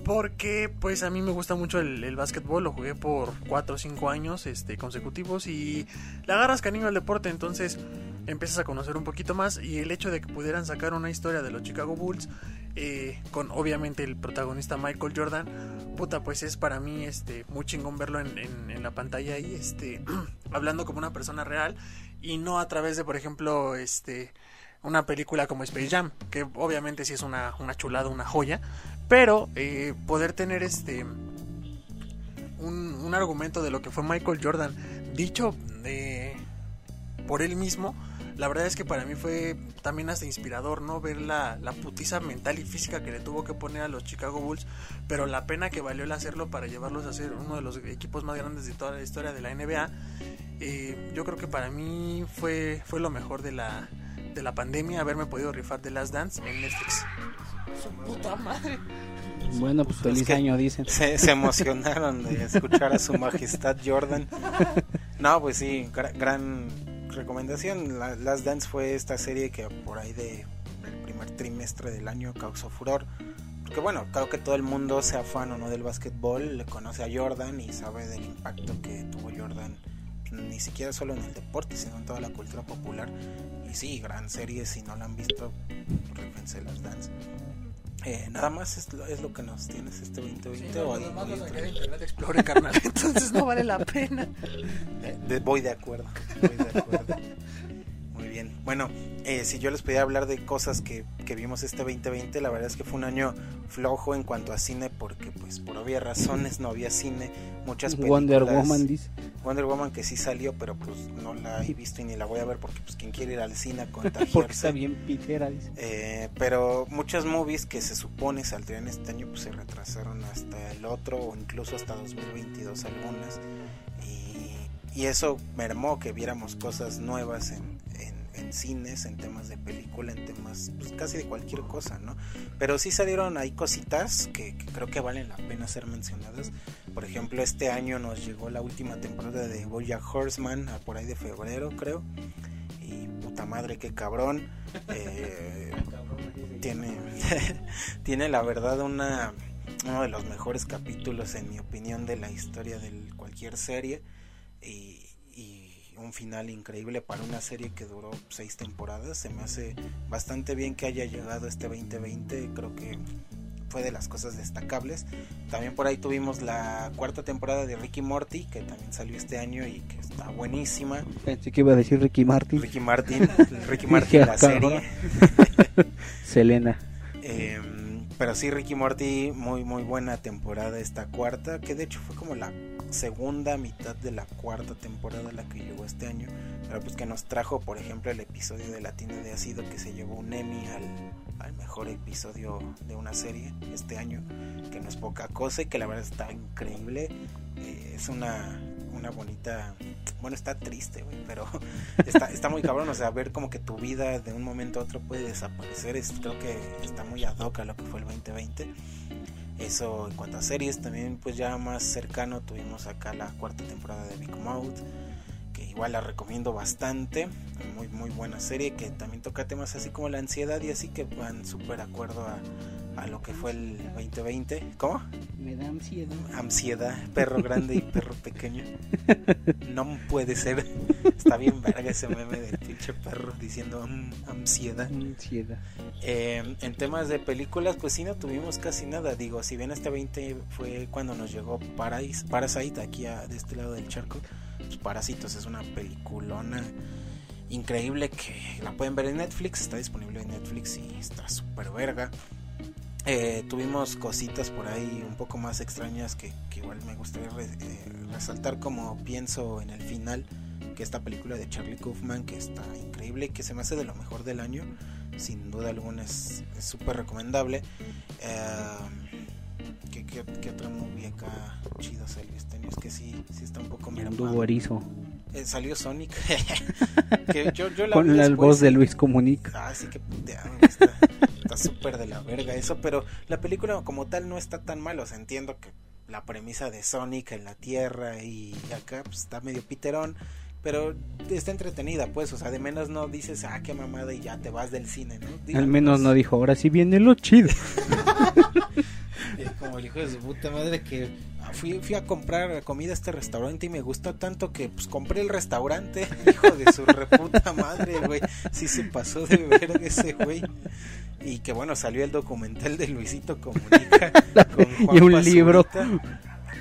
porque pues a mí me gusta mucho el, el básquetbol, lo jugué por 4 o 5 años este, consecutivos y le agarras cariño al deporte, entonces empiezas a conocer un poquito más y el hecho de que pudieran sacar una historia de los Chicago Bulls eh, con obviamente el protagonista Michael Jordan, puta pues es para mí este, muy chingón verlo en, la pantalla y este, (clears throat) hablando como una persona real y no a través de por ejemplo este una película como Space Jam, que obviamente sí es una, una chulada, una joya, pero eh, poder tener este un, un, argumento de lo que fue Michael Jordan dicho eh, por él mismo, la verdad es que para mí fue también hasta inspirador, ¿no? Ver la, la putiza mental y física que le tuvo que poner a los Chicago Bulls, pero la pena que valió el hacerlo para llevarlos a ser uno de los equipos más grandes de toda la historia de la NBA. Eh, yo creo que para mí fue, fue lo mejor de la, de la pandemia haberme podido rifar The Last Dance en Netflix. Su puta madre. Bueno, pues feliz año, dicen. Se, se, emocionaron de escuchar a su majestad Jordan. (laughs) No, pues sí, gran, recomendación. La, Last Dance fue esta serie que por ahí de el primer trimestre del año causó furor. Porque bueno, creo que todo el mundo, sea fan o no del básquetbol, le conoce a Jordan y sabe del impacto que tuvo Jordan ni siquiera solo en el deporte, sino en toda la cultura popular. Y sí, gran serie, si no la han visto, rífense las dance. Eh, nada más es lo, es lo, que nos tienes este 2020 sí, no, o más lo de Internet Explorer, carnal. (laughs) Entonces no vale la pena. Eh, de, voy de acuerdo. Voy de acuerdo. (laughs) Bien. Bueno, eh, si yo les podía hablar de cosas que, que, vimos este 2020, la verdad es que fue un año flojo en cuanto a cine, porque pues por obvias razones no había cine, muchas películas. Wonder Woman dice. Wonder Woman que sí salió, pero pues no la he visto y ni la voy a ver porque pues quien quiere ir al cine a contagiarse. (laughs) porque está bien pitera, dice. Eh, pero muchas movies que se supone saldrían este año pues se retrasaron hasta el otro o incluso hasta 2022 algunas. Y, y eso mermó que viéramos cosas nuevas en, en cines, en temas de película, en temas pues, casi de cualquier cosa, ¿no? Pero sí salieron ahí cositas que, que, creo que valen la pena ser mencionadas. Por ejemplo, este año nos llegó la última temporada de Boya Horseman, a por ahí de febrero, creo. Y puta madre, qué cabrón. Eh, (laughs) tiene, (laughs) tiene la verdad una, uno de los mejores capítulos, en mi opinión, de la historia de cualquier serie. Y, un final increíble para una serie que duró seis temporadas. Se me hace bastante bien que haya llegado este 2020. Creo que fue de las cosas destacables. También por ahí tuvimos la cuarta temporada de Ricky Morty, que también salió este año y que está buenísima. Pensé que iba a decir Ricky Martin. Ricky Martin, (laughs) Ricky Martin la serie. (laughs) Selena. Eh, pero sí, Ricky Morty, muy muy buena temporada esta cuarta, que de hecho fue como la segunda mitad de la cuarta temporada la que llegó este año, pero pues que nos trajo, por ejemplo, el episodio de Latina de Ácido que se llevó un Emmy al, al mejor episodio de una serie este año, que no es poca cosa y que la verdad está increíble. Eh, es una, una bonita, bueno, está triste, güey, pero (laughs) está, está muy cabrón, o sea, ver como que tu vida de un momento a otro puede desaparecer, es, creo que está muy ad hoc a lo que fue el 2020. Eso en cuanto a series, también pues ya más cercano tuvimos acá la cuarta temporada de Big Mouth, que igual la recomiendo bastante, muy muy buena serie que también toca temas así como la ansiedad y así que van súper acuerdo a, a lo que fue el 2020. ¿Cómo? Me da ansiedad. Ansiedad, perro grande y perro pequeño. No puede ser. Está bien verga ese meme del pinche perro diciendo ansiedad. Ansiedad. Eh, en temas de películas, pues sí no tuvimos casi nada. Digo, si bien este 20 fue cuando nos llegó Parais, Parasite aquí a, de este lado del charco, pues Parásitos es una peliculona increíble que la pueden ver en Netflix, está disponible en Netflix y está súper verga. Eh, tuvimos cositas por ahí un poco más extrañas que, que igual me gustaría re, eh, resaltar como pienso en el final que esta película de Charlie Kaufman que está increíble y que se me hace de lo mejor del año sin duda alguna es súper recomendable eh, ¿qué, qué otra movie acá chido salió este año? Es que sí, sí está un poco dúo erizo. Eh, salió Sonic. (laughs) que yo, yo la Con la después. voz de Luis Comunica. Ah, sí que puteado, está está súper de la verga eso, pero la película como tal no está tan mal, o sea, entiendo que la premisa de Sonic en la Tierra y acá pues, está medio piterón, pero está entretenida, pues, o sea, de menos no dices, ah, qué mamada y ya te vas del cine, ¿no? Digo, Al menos pues, no dijo, ahora sí viene lo chido. (laughs) como el hijo de su puta madre que fui, fui a comprar comida a este restaurante y me gustó tanto que pues compré el restaurante, (laughs) hijo de su reputa madre, güey. Sí se pasó de verga ese güey. Y que bueno, salió el documental de Luisito Comunica (laughs) con Y un Juan libro.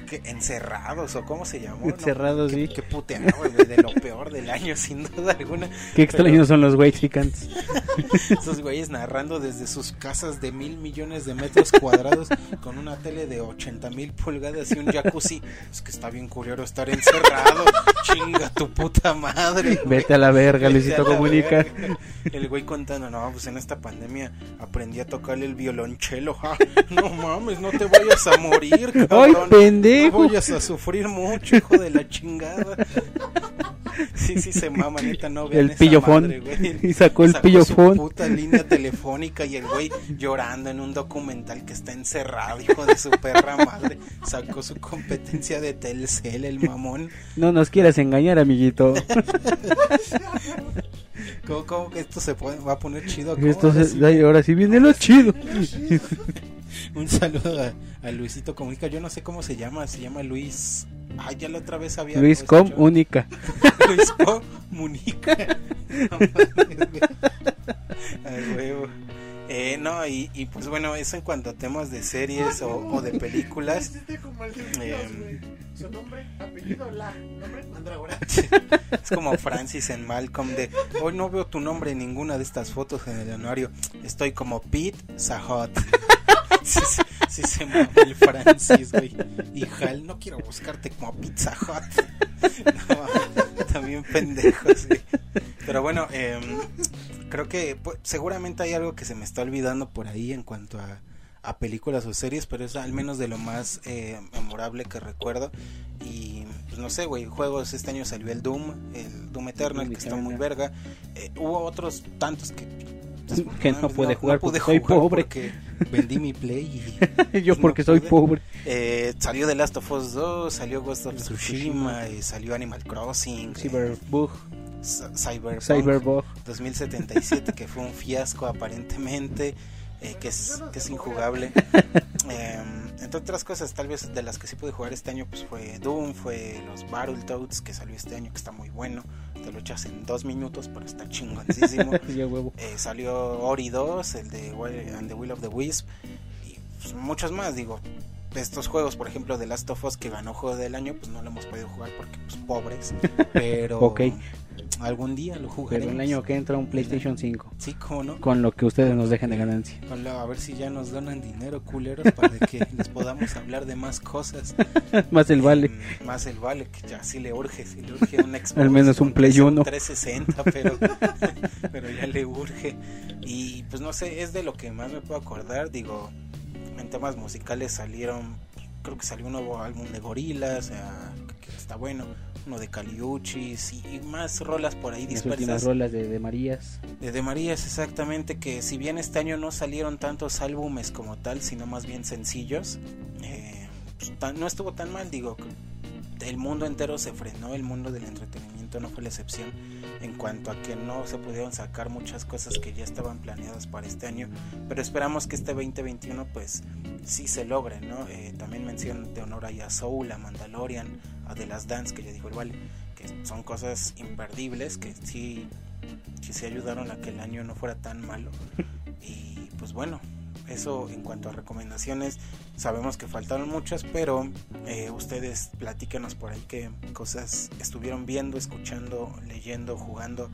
Que encerrados o cómo se llamó. Encerrados, Qué- sí. Qué puteado, güey, de lo peor del año (laughs) sin duda alguna. Qué extraños son los Wexicans. (laughs) Esos güeyes narrando desde sus casas de mil millones de metros cuadrados con una tele de 80 mil pulgadas y un jacuzzi. Es que está bien curioso estar encerrado. Chinga tu puta madre. güey. Vete a la verga, Vete Luisito Comunica. verga. El güey contando, no, pues en esta pandemia aprendí a tocarle el violonchelo. (laughs) Ja, no mames, no te vayas a morir, ¡Ay, cabrón. Pendejo! No vayas a sufrir mucho, hijo de la chingada. Sí, sí, se mama, neta, no vean El esa pillofón. madre, güey. (laughs) Y sacó el Sacó pillofón. su puta línea telefónica y el güey llorando en un documental que está encerrado, hijo de su perra madre. Sacó su competencia de Telcel, el mamón. No nos quieras engañar, amiguito. (laughs) ¿Cómo, cómo que esto se puede, va a poner chido? Esto se- ahora sí viene lo chido. (laughs) Un saludo a, a Luisito Comunica. Yo no sé cómo se llama. Se llama Luis. Ay, ya la otra vez había. Luis Com única. (laughs) Luis Comunica. (laughs) No mames, güey. Ay, huevo. Eh, no, y, y pues bueno, eso en cuanto a temas de series o, o de películas. Hiciste como el de Dios, Eh. Su nombre, apellido, la. Nombre. Es como Francis en Malcolm de hoy no veo tu nombre en ninguna de estas fotos en el anuario. Estoy como Pete Sahot. Sí se (laughs) llama el Francis, güey. Y Hal, no quiero buscarte como Pete Sahot. No, también pendejos, güey. Pero bueno, em, creo que pues, seguramente hay algo que se me está olvidando por ahí en cuanto a, a películas o series, pero es al menos de lo más eh, memorable que recuerdo. Y pues no sé, güey, juegos, este año salió el Doom, el Doom Eternal, que está muy verga. Eh, hubo otros tantos que... Que no pude jugar pude porque soy jugar pobre. porque vendí mi play y (laughs) Yo No porque soy pobre. eh, salió The Last of Us 2, salió Ghost of Tsushima, y salió Animal Crossing, eh, Cyberbug, C- Cyberpunk, Cyberbug. 2077 que fue un fiasco aparentemente eh, que es que es injugable. Eh, (laughs) entre otras cosas tal vez de las que sí pude jugar este año pues fue Doom fue los Battletoads que salió este año que está muy bueno. Te lo echas en dos minutos pero está chingoncísimo. (laughs) Eh, salió Ori 2 el de Will and the Will of the Wisp y pues, muchos más. Digo estos juegos por ejemplo de Last of Us que ganó juego del año pues no lo hemos podido jugar porque pues pobres (laughs) pero Ok. Algún día lo jugaremos Pero el año que entra un PlayStation 5. Sí, cómo no. Con lo que ustedes nos dejen de ganancia. Hola, a ver si ya nos donan dinero, culeros, para que (laughs) les podamos hablar de más cosas. (laughs) Más el vale. Mm, más el vale, que ya sí le urge, sí le urge un (laughs) Xbox. Al menos un Play sea 1. 360, pero, pero ya le urge. Y pues no sé, es de lo que más me puedo acordar. Digo, en temas musicales salieron, creo que salió un nuevo álbum de Gorilas, que está bueno. Uno de Caliuchis y, y más rolas por ahí Las dispersas. rolas de, de Marías. De, de Marías, exactamente, que si bien este año no salieron tantos álbumes como tal, sino más bien sencillos, eh, pues, tan- no estuvo tan mal, digo, el mundo entero se frenó, el mundo del entretenimiento no fue la excepción en cuanto a que no se pudieron sacar muchas cosas que ya estaban planeadas para este año, pero esperamos que este 2021 pues sí se logre, ¿no? Eh, también mención de honor ahí a Soul, a Mandalorian, a The Last Dance, que ya dijo el Vale, que son cosas imperdibles que sí que sí ayudaron a que el año no fuera tan malo. (laughs) Y pues bueno, eso en cuanto a recomendaciones, sabemos que faltaron muchas, pero eh, ustedes platíquenos por ahí qué cosas estuvieron viendo, escuchando, leyendo, jugando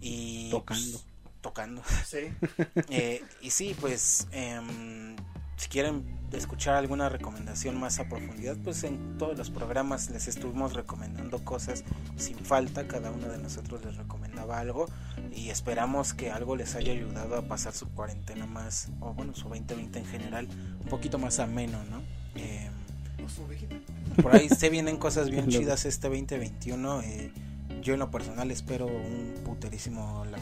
y Tocando. pues, tocando. Sí. (laughs) Eh, y sí, pues em, si quieren escuchar alguna recomendación más a profundidad, pues en todos los programas les estuvimos recomendando cosas sin falta, cada uno de nosotros les recomendaba algo y esperamos que algo les haya ayudado a pasar su cuarentena más, o bueno, su 2020 en general, un poquito más ameno, ¿no? Por ahí se vienen cosas bien (laughs) chidas este 2021. eh, yo en lo personal espero un puterísimo la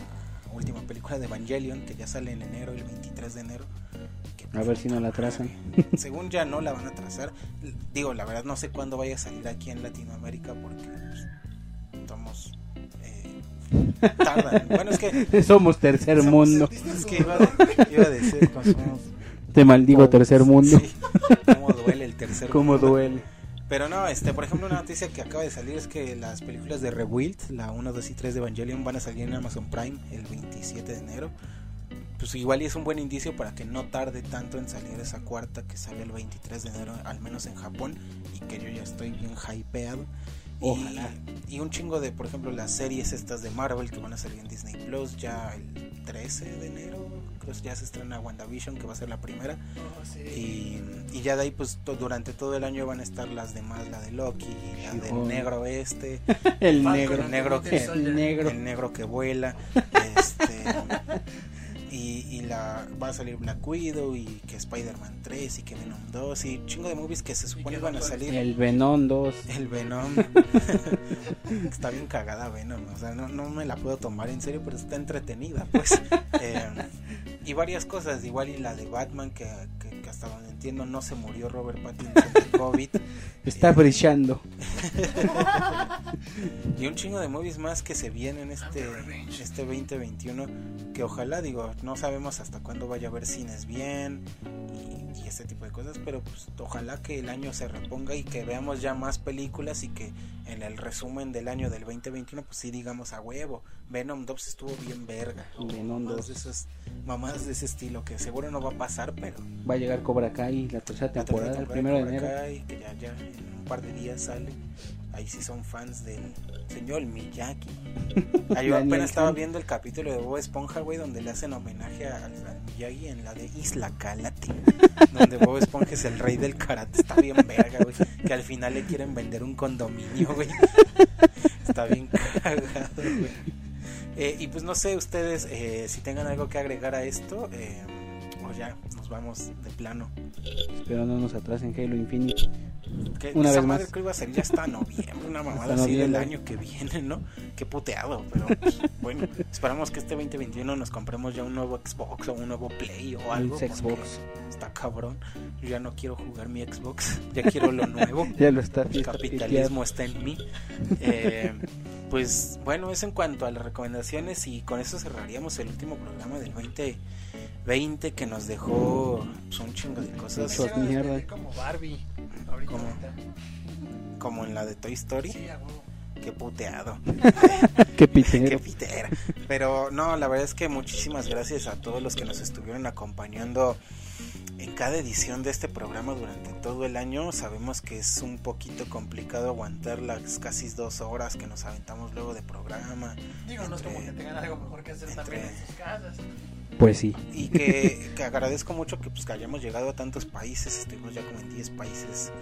última película de Evangelion que ya sale en enero, el 23 de enero. que, A ver si no la atrasan. (laughs) Según ya no la van a trazar. Digo, la verdad no sé cuándo vaya a salir aquí en Latinoamérica porque pues, eh, tardan. Bueno, es que... (laughs) Somos tercer mundo. Es que iba, a- iba a decir... somos- Te maldigo tercer mundo. Sí, cómo duele el tercer Cómo mundo. duele. Pero no, este, por ejemplo, una noticia que acaba de salir es que las películas de Rebuild, la 1, 2 y 3 de Evangelion, van a salir en Amazon Prime el 27 de enero. Pues igual y es un buen indicio para que no tarde tanto en salir esa cuarta que sale el 23 de enero, al menos en Japón, y que yo ya estoy bien hypeado. Ojalá. Y, un chingo de, por ejemplo, las series estas de Marvel que van a salir en Disney Plus ya el 13 de enero. Creo que ya se estrena WandaVision, que va a ser la primera. Y, y ya de ahí, pues to- durante todo el año van a estar las demás: la de Loki, la del negro este, (laughs) El negro. el negro que, El negro. el negro que vuela. Este, (laughs) y, y la va a salir Black Widow, y que Spider-Man 3, y que Venom 2, y chingo de movies que se supone van a salir. El Venom 2. El Venom. (laughs) está bien cagada Venom. O sea, no, no me la puedo tomar en serio, pero está entretenida, pues. (laughs) Eh, y varias cosas. Igual y la de Batman, que- que hasta donde entiendo no se murió Robert Pattinson (laughs) de COVID. Está brillando. (laughs) Y un chingo de movies más que se vienen este, este 2021. Que ojalá, digo, no sabemos hasta cuándo vaya a haber cines bien y, y ese tipo de cosas. Pero pues ojalá que el año se reponga y que veamos ya más películas y que en el resumen del año del 2021, pues sí digamos a huevo. Venom 2 estuvo bien verga. Venom Mamadas 2. de esas mamadas de ese estilo que seguro no va a pasar, pero Va a llegar Cobra Kai la tercera temporada, el primero de Cobra enero. Kai, que ya, ya en un par de días sale. Ahí sí son fans del señor Miyagi. (laughs) Ahí yo apenas estaba viendo el capítulo de Bob Esponja, güey, donde le hacen homenaje al, Miyagi en la de Isla Calate. (laughs) donde Bob Esponja es el rey del karate. Está bien verga, güey. Que al final le quieren vender un condominio, güey. (laughs) Está bien cagado, güey. Eh, y pues no sé ustedes eh, si tengan algo que agregar a esto. Eh, o ya nos vamos de plano. Pero no nos atrasen Halo Infinite. Que Una esa vez madre más. creo iba a salir ya hasta noviembre, una mamada así del año que viene, ¿no? Qué puteado, pero pues, bueno, esperamos que este 2021 nos compremos ya un nuevo Xbox o un nuevo Play o algo. Xbox. Está cabrón. Yo ya no quiero jugar mi Xbox, (laughs) ya quiero lo nuevo. (laughs) Ya lo está. El capitalismo está en mí. Eh, pues bueno, eso en cuanto a las recomendaciones y con eso cerraríamos el último programa del 2020 que nos dejó pues, un chingo de cosas. Quisiera mierda. como Barbie. Ahorita. Como en la de Toy Story. Sí. Qué puteado. Qué (laughs) Qué pitero. pitera. Pero no, la verdad es que muchísimas gracias a todos los que nos estuvieron acompañando en cada edición de este programa durante todo el año. Sabemos que es un poquito complicado aguantar las casi dos horas que nos aventamos luego de programa. Digo, no es como que tengan algo mejor que hacer entre- también en sus casas. Pues sí. Y que, que agradezco mucho que, pues, que hayamos llegado a tantos países. Estuvimos ya como en 10 países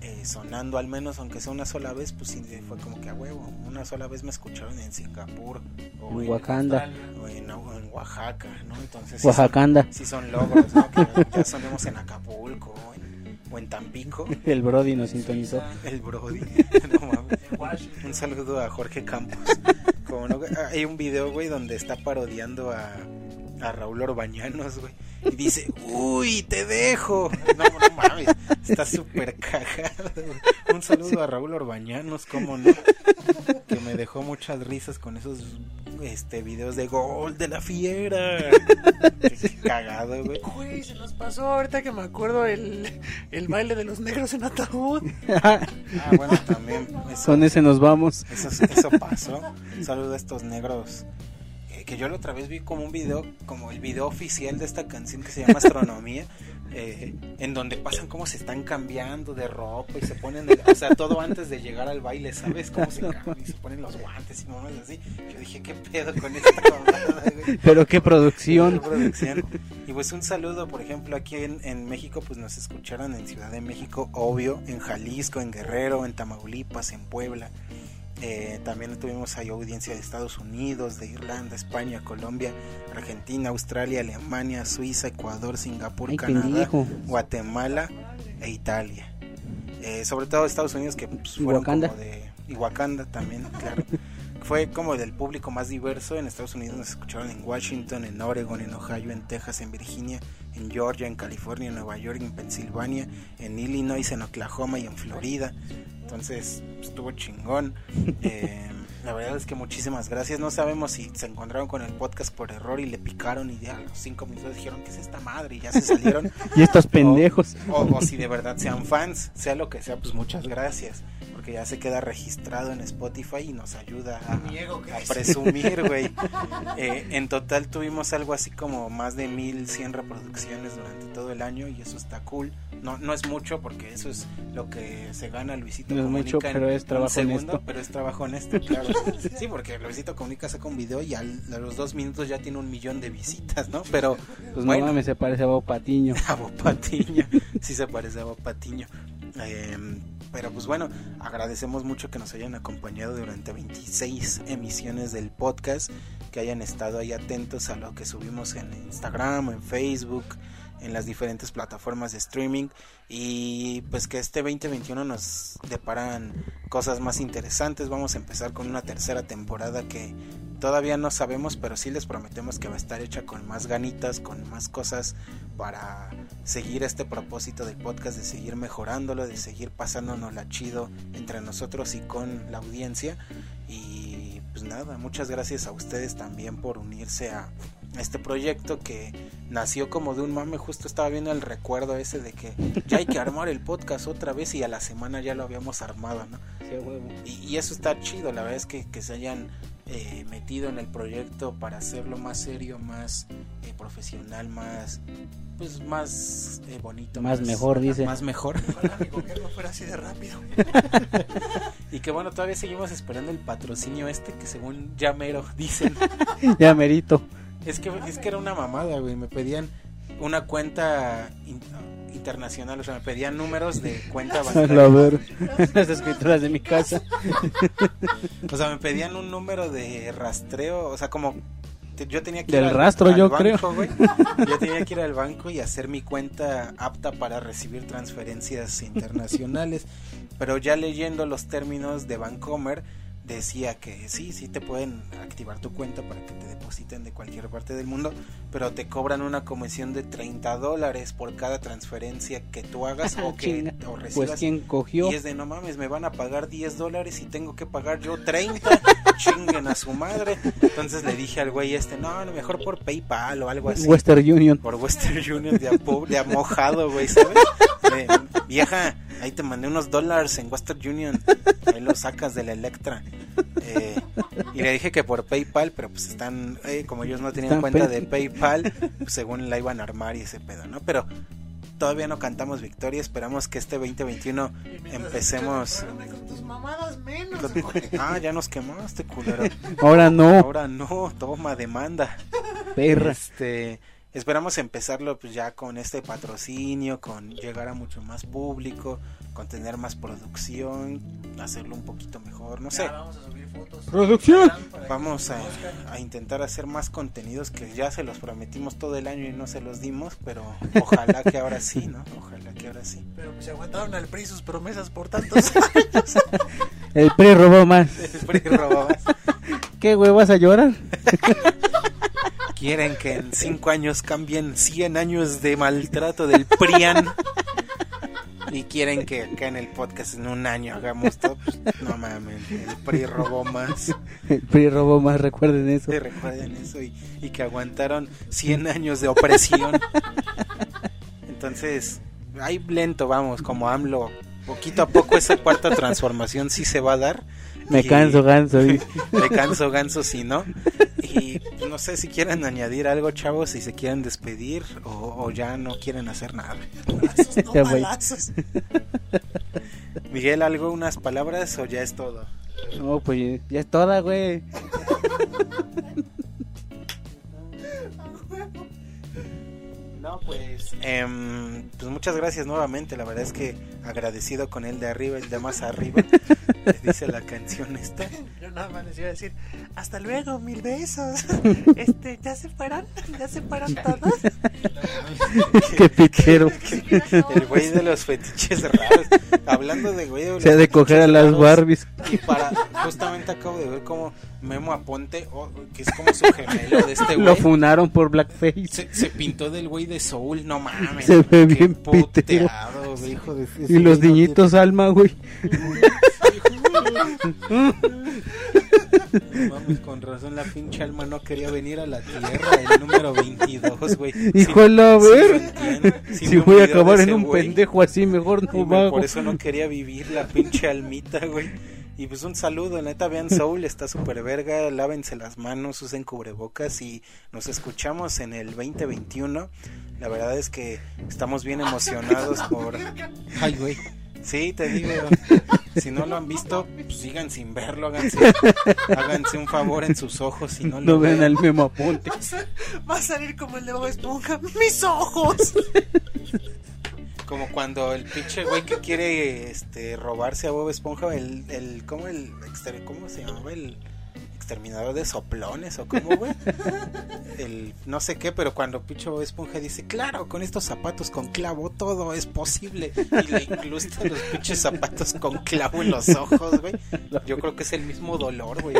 eh, sonando, al menos, aunque sea una sola vez. Pues sí, fue como que a huevo. Una sola vez me escucharon en Singapur o En en, Wakanda. o en, o en Oaxaca, ¿no? Entonces, sí Oaxacanda. son, sí son logros, ¿no? Que ya sonemos en Acapulco o en, o en Tampico. (laughs) El Brody nos sintonizó. El Brody. (laughs) No mames. Un saludo a Jorge Campos. Como no, hay un video, güey, donde está parodiando a, a Raúl Orbañanos, güey. Y dice, uy, te dejo. No, no mames, está súper cagado. güey. Un saludo a Raúl Orbañanos, cómo no. Que me dejó muchas risas con esos este videos de gol de la fiera. Qué cagado, güey. Güey, se nos pasó ahorita que me acuerdo el, el baile de los negros en ataúd. Ah, bueno, también. Eso, Con ese nos vamos. Eso, eso pasó. Un saludo a estos negros. Que yo la otra vez vi como un video, como el video oficial de esta canción que se llama Astronomía, (laughs) eh, en donde pasan cómo se están cambiando de ropa y se ponen, el- o sea, todo antes de llegar al baile, ¿sabes? Cómo se (laughs) cambian y se ponen los guantes y mamás así. Yo dije, ¿qué pedo con esta mamada, güey? Pero qué producción. producción. Y pues un saludo, por ejemplo, aquí en, en México, pues nos escucharon en Ciudad de México, obvio, en Jalisco, en Guerrero, en Tamaulipas, en Puebla. Eh, también tuvimos ahí audiencia de Estados Unidos, de Irlanda, España, Colombia, Argentina, Australia, Alemania, Suiza, Ecuador, Singapur, Ay, Canadá, pendejo. Guatemala e Italia. eh, sobre todo Estados Unidos que pues, fueron Wakanda. como de y Wakanda también, claro. (laughs) Fue como del público más diverso. En Estados Unidos nos escucharon en Washington, en Oregon, en Ohio, en Texas, en Virginia, en Georgia, en California, en Nueva York, en Pensilvania, en Illinois, en Oklahoma y en Florida. Entonces estuvo chingón. (laughs) Eh, la verdad es que muchísimas gracias. No sabemos si se encontraron con el podcast por error y le picaron y ya a los cinco minutos dijeron que es esta madre y ya se salieron. (laughs) Y estos pendejos. O, o si de verdad sean fans, sea lo que sea, pues muchas gracias. Porque ya se queda registrado en Spotify y nos ayuda a, a presumir, güey. (laughs) Eh, en total tuvimos algo así como más de 1100 reproducciones durante todo el año y eso está cool. No, no es mucho porque eso es lo que se gana Luisito No es Comunica mucho, en pero es trabajo segundo, honesto. pero es trabajo honesto, claro. (laughs) Sí, porque Luisito Comunica saca un video y al- a los dos minutos ya tiene un millón de visitas, ¿no? Pero Pues bueno. no mames, se parece a Bob Patiño. (laughs) a Bob Patiño. Sí se parece a Bob Patiño. Eh, pero pues bueno, agradecemos mucho que nos hayan acompañado durante 26 emisiones del podcast, que hayan estado ahí atentos a lo que subimos en Instagram, en Facebook, en las diferentes plataformas de streaming y pues que este 2021 nos deparan cosas más interesantes. Vamos a empezar con una tercera temporada que todavía no sabemos, pero sí les prometemos que va a estar hecha con más ganitas, con más cosas para seguir este propósito del podcast, de seguir mejorándolo, de seguir pasándonos la chido entre nosotros y con la audiencia. Y pues nada, muchas gracias a ustedes también por unirse a este proyecto que nació como de un mame. Justo estaba viendo el recuerdo ese de que ya hay que armar el podcast otra vez y a la semana ya lo habíamos armado, ¿no? Y, y eso está chido, la verdad es que, que se hayan eh, metido en el proyecto para hacerlo más serio, más eh, profesional, más pues más eh, bonito, Más mejor, dice. más mejor. (laughs) Ojalá mi gobierno fuera así de rápido. (laughs) y que bueno, todavía seguimos esperando el patrocinio este que según ya mero dicen. (laughs) Ya merito. Es que es que era una mamada, güey, me pedían una cuenta internacional, o sea, me pedían números de cuenta (laughs) A bancaria. ver. (laughs) Las escrituras de mi casa. O sea, me pedían un número de rastreo, o sea, como te- yo tenía que Del ir al- rastro, al yo banco. Yo tenía que ir al banco y hacer mi cuenta apta para recibir transferencias internacionales. Pero ya leyendo los términos de Bancomer, decía que sí, sí te pueden activar tu cuenta para que te depositen de cualquier parte del mundo, pero te cobran una comisión de 30 dólares por cada transferencia que tú hagas (laughs) o que o recibas. Pues quien cogió. Y es de no mames, me van a pagar 10 dólares y tengo que pagar yo 30. (laughs) Chinguen a su madre. Entonces le dije al güey este, no, no, mejor por PayPal o algo así. Western Union. Por Western Union de, a de a mojado, güey, ¿sabes? De, vieja, ahí te mandé unos dólares en Western Union. Ahí los sacas de la Electra. Eh, y le dije que por PayPal, pero pues están, eh, como ellos no tenían Están cuenta de PayPal, pues según la iban a armar y ese pedo, ¿no? Pero todavía no cantamos victoria. Esperamos que este 2021 empecemos. Con tus mamadas menos. Ah, ya nos quemaste, culero. (laughs) Ahora no, Ahora no, toma demanda. (laughs) perra. Este, esperamos empezarlo pues ya con este patrocinio, con llegar a mucho más público, con tener más producción, hacerlo un poquito mejor, no sé. Vamos a subir fotos. Producción. Vamos a, intentar hacer más contenidos que ya se los prometimos todo el año y no se los dimos, pero ojalá que ahora sí, ¿no? Ojalá que ahora sí. Pero pues se aguantaron al PRI sus promesas por tantos años. (laughs) El PRI robó más. PRI robó más. ¿Qué, güey? ¿Vas a llorar? Quieren que en cinco años cambien 100 años de maltrato del PRIAN. Y quieren que acá en el podcast en un año hagamos todo. Pues, no mames, el PRI robó más. El PRI robó más, recuerden eso. Sí, recuerden eso y, y que aguantaron 100 años de opresión. Entonces, ahí lento vamos, como AMLO. Poquito a poco esa cuarta transformación sí se va a dar. (laughs) Me canso, ganso. Me canso ganso si no. Y no sé si quieren añadir algo, chavos, si se quieren despedir o, o ya no quieren hacer nada. (laughs) Balazos, no balazos. (laughs) Miguel, ¿algo, unas palabras o ya es todo? No, pues ya es toda, güey. No, pues Em, pues muchas gracias nuevamente. La verdad es que agradecido con el de arriba, el de más arriba. (laughs) dice la canción esta. Yo nada más les iba a decir, hasta luego, mil besos. (laughs) Este, ¿ya se fueron? ¿Ya se fueron todos? (laughs) Qué piquero. El güey de los fetiches raros. Hablando de güey de los Se ha de coger a fetiches las raros, Barbies. Y para, justamente acabo de ver como Memo Aponte, oh, que es como su gemelo de este (laughs) Lo güey. funaron por blackface. Se, se pintó del güey de Soul, no mames. Se ve bien puteado, güey, hijo de- Y los niñitos alma, güey. (laughs) mames, con razón la pinche alma no quería venir a la tierra, el número 22, güey. Hijo de la Sí, ver. lo. Sí Si vi voy a acabar en un güey. pendejo así, mejor no me- vago. por eso no quería vivir la pinche almita, güey. Y pues un saludo, neta, vean Soul, está súper verga, lávense las manos, usen cubrebocas y nos escuchamos en el 2021. La verdad es que estamos bien emocionados por... Ay, güey. Sí, te digo, si no lo han visto, pues sigan sin verlo, háganse, háganse un favor en sus ojos si no lo No ven ven. al Memo Aponte. Va a salir como el de Bob Esponja. ¡Mis ojos! Como cuando el pinche güey que quiere este robarse a Bob Esponja, el, el ¿cómo el cómo se llamaba? El exterminador de soplones o cómo, güey. (laughs) El no sé qué, pero cuando pinche Bob Esponja dice, "Claro, con estos zapatos con clavo todo es posible." Y le los pinches zapatos con clavo en los ojos, güey. Yo creo que es el mismo dolor, güey,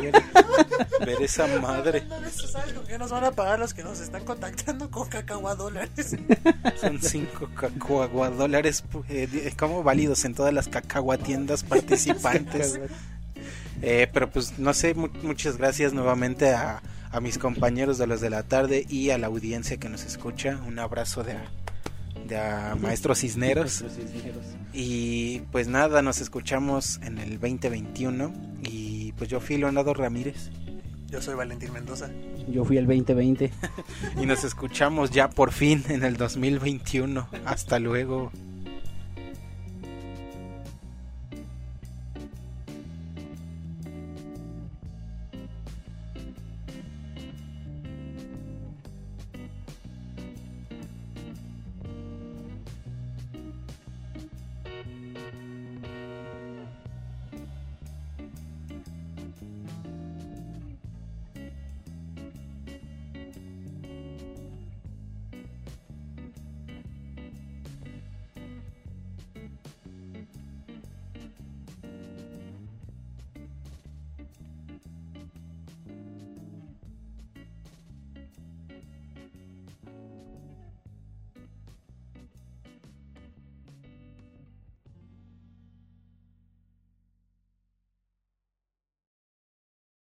ver, esa madre. ¿Sabes con qué nos van a pagar los que nos están contactando con cacao dólares? Son cinco cacahua dólares eh, como válidos en todas las cacahuatiendas participantes. Eh, pero pues no sé, mu- muchas gracias nuevamente a, a mis compañeros de los de la tarde y a la audiencia que nos escucha. Un abrazo de a, de a Maestro Cisneros. Y pues nada, nos escuchamos en el 2021. Y pues yo fui Leonardo Ramírez. Yo soy Valentín Mendoza. Yo fui el 2020. (laughs) Y nos escuchamos ya por fin en el 2021. Hasta luego.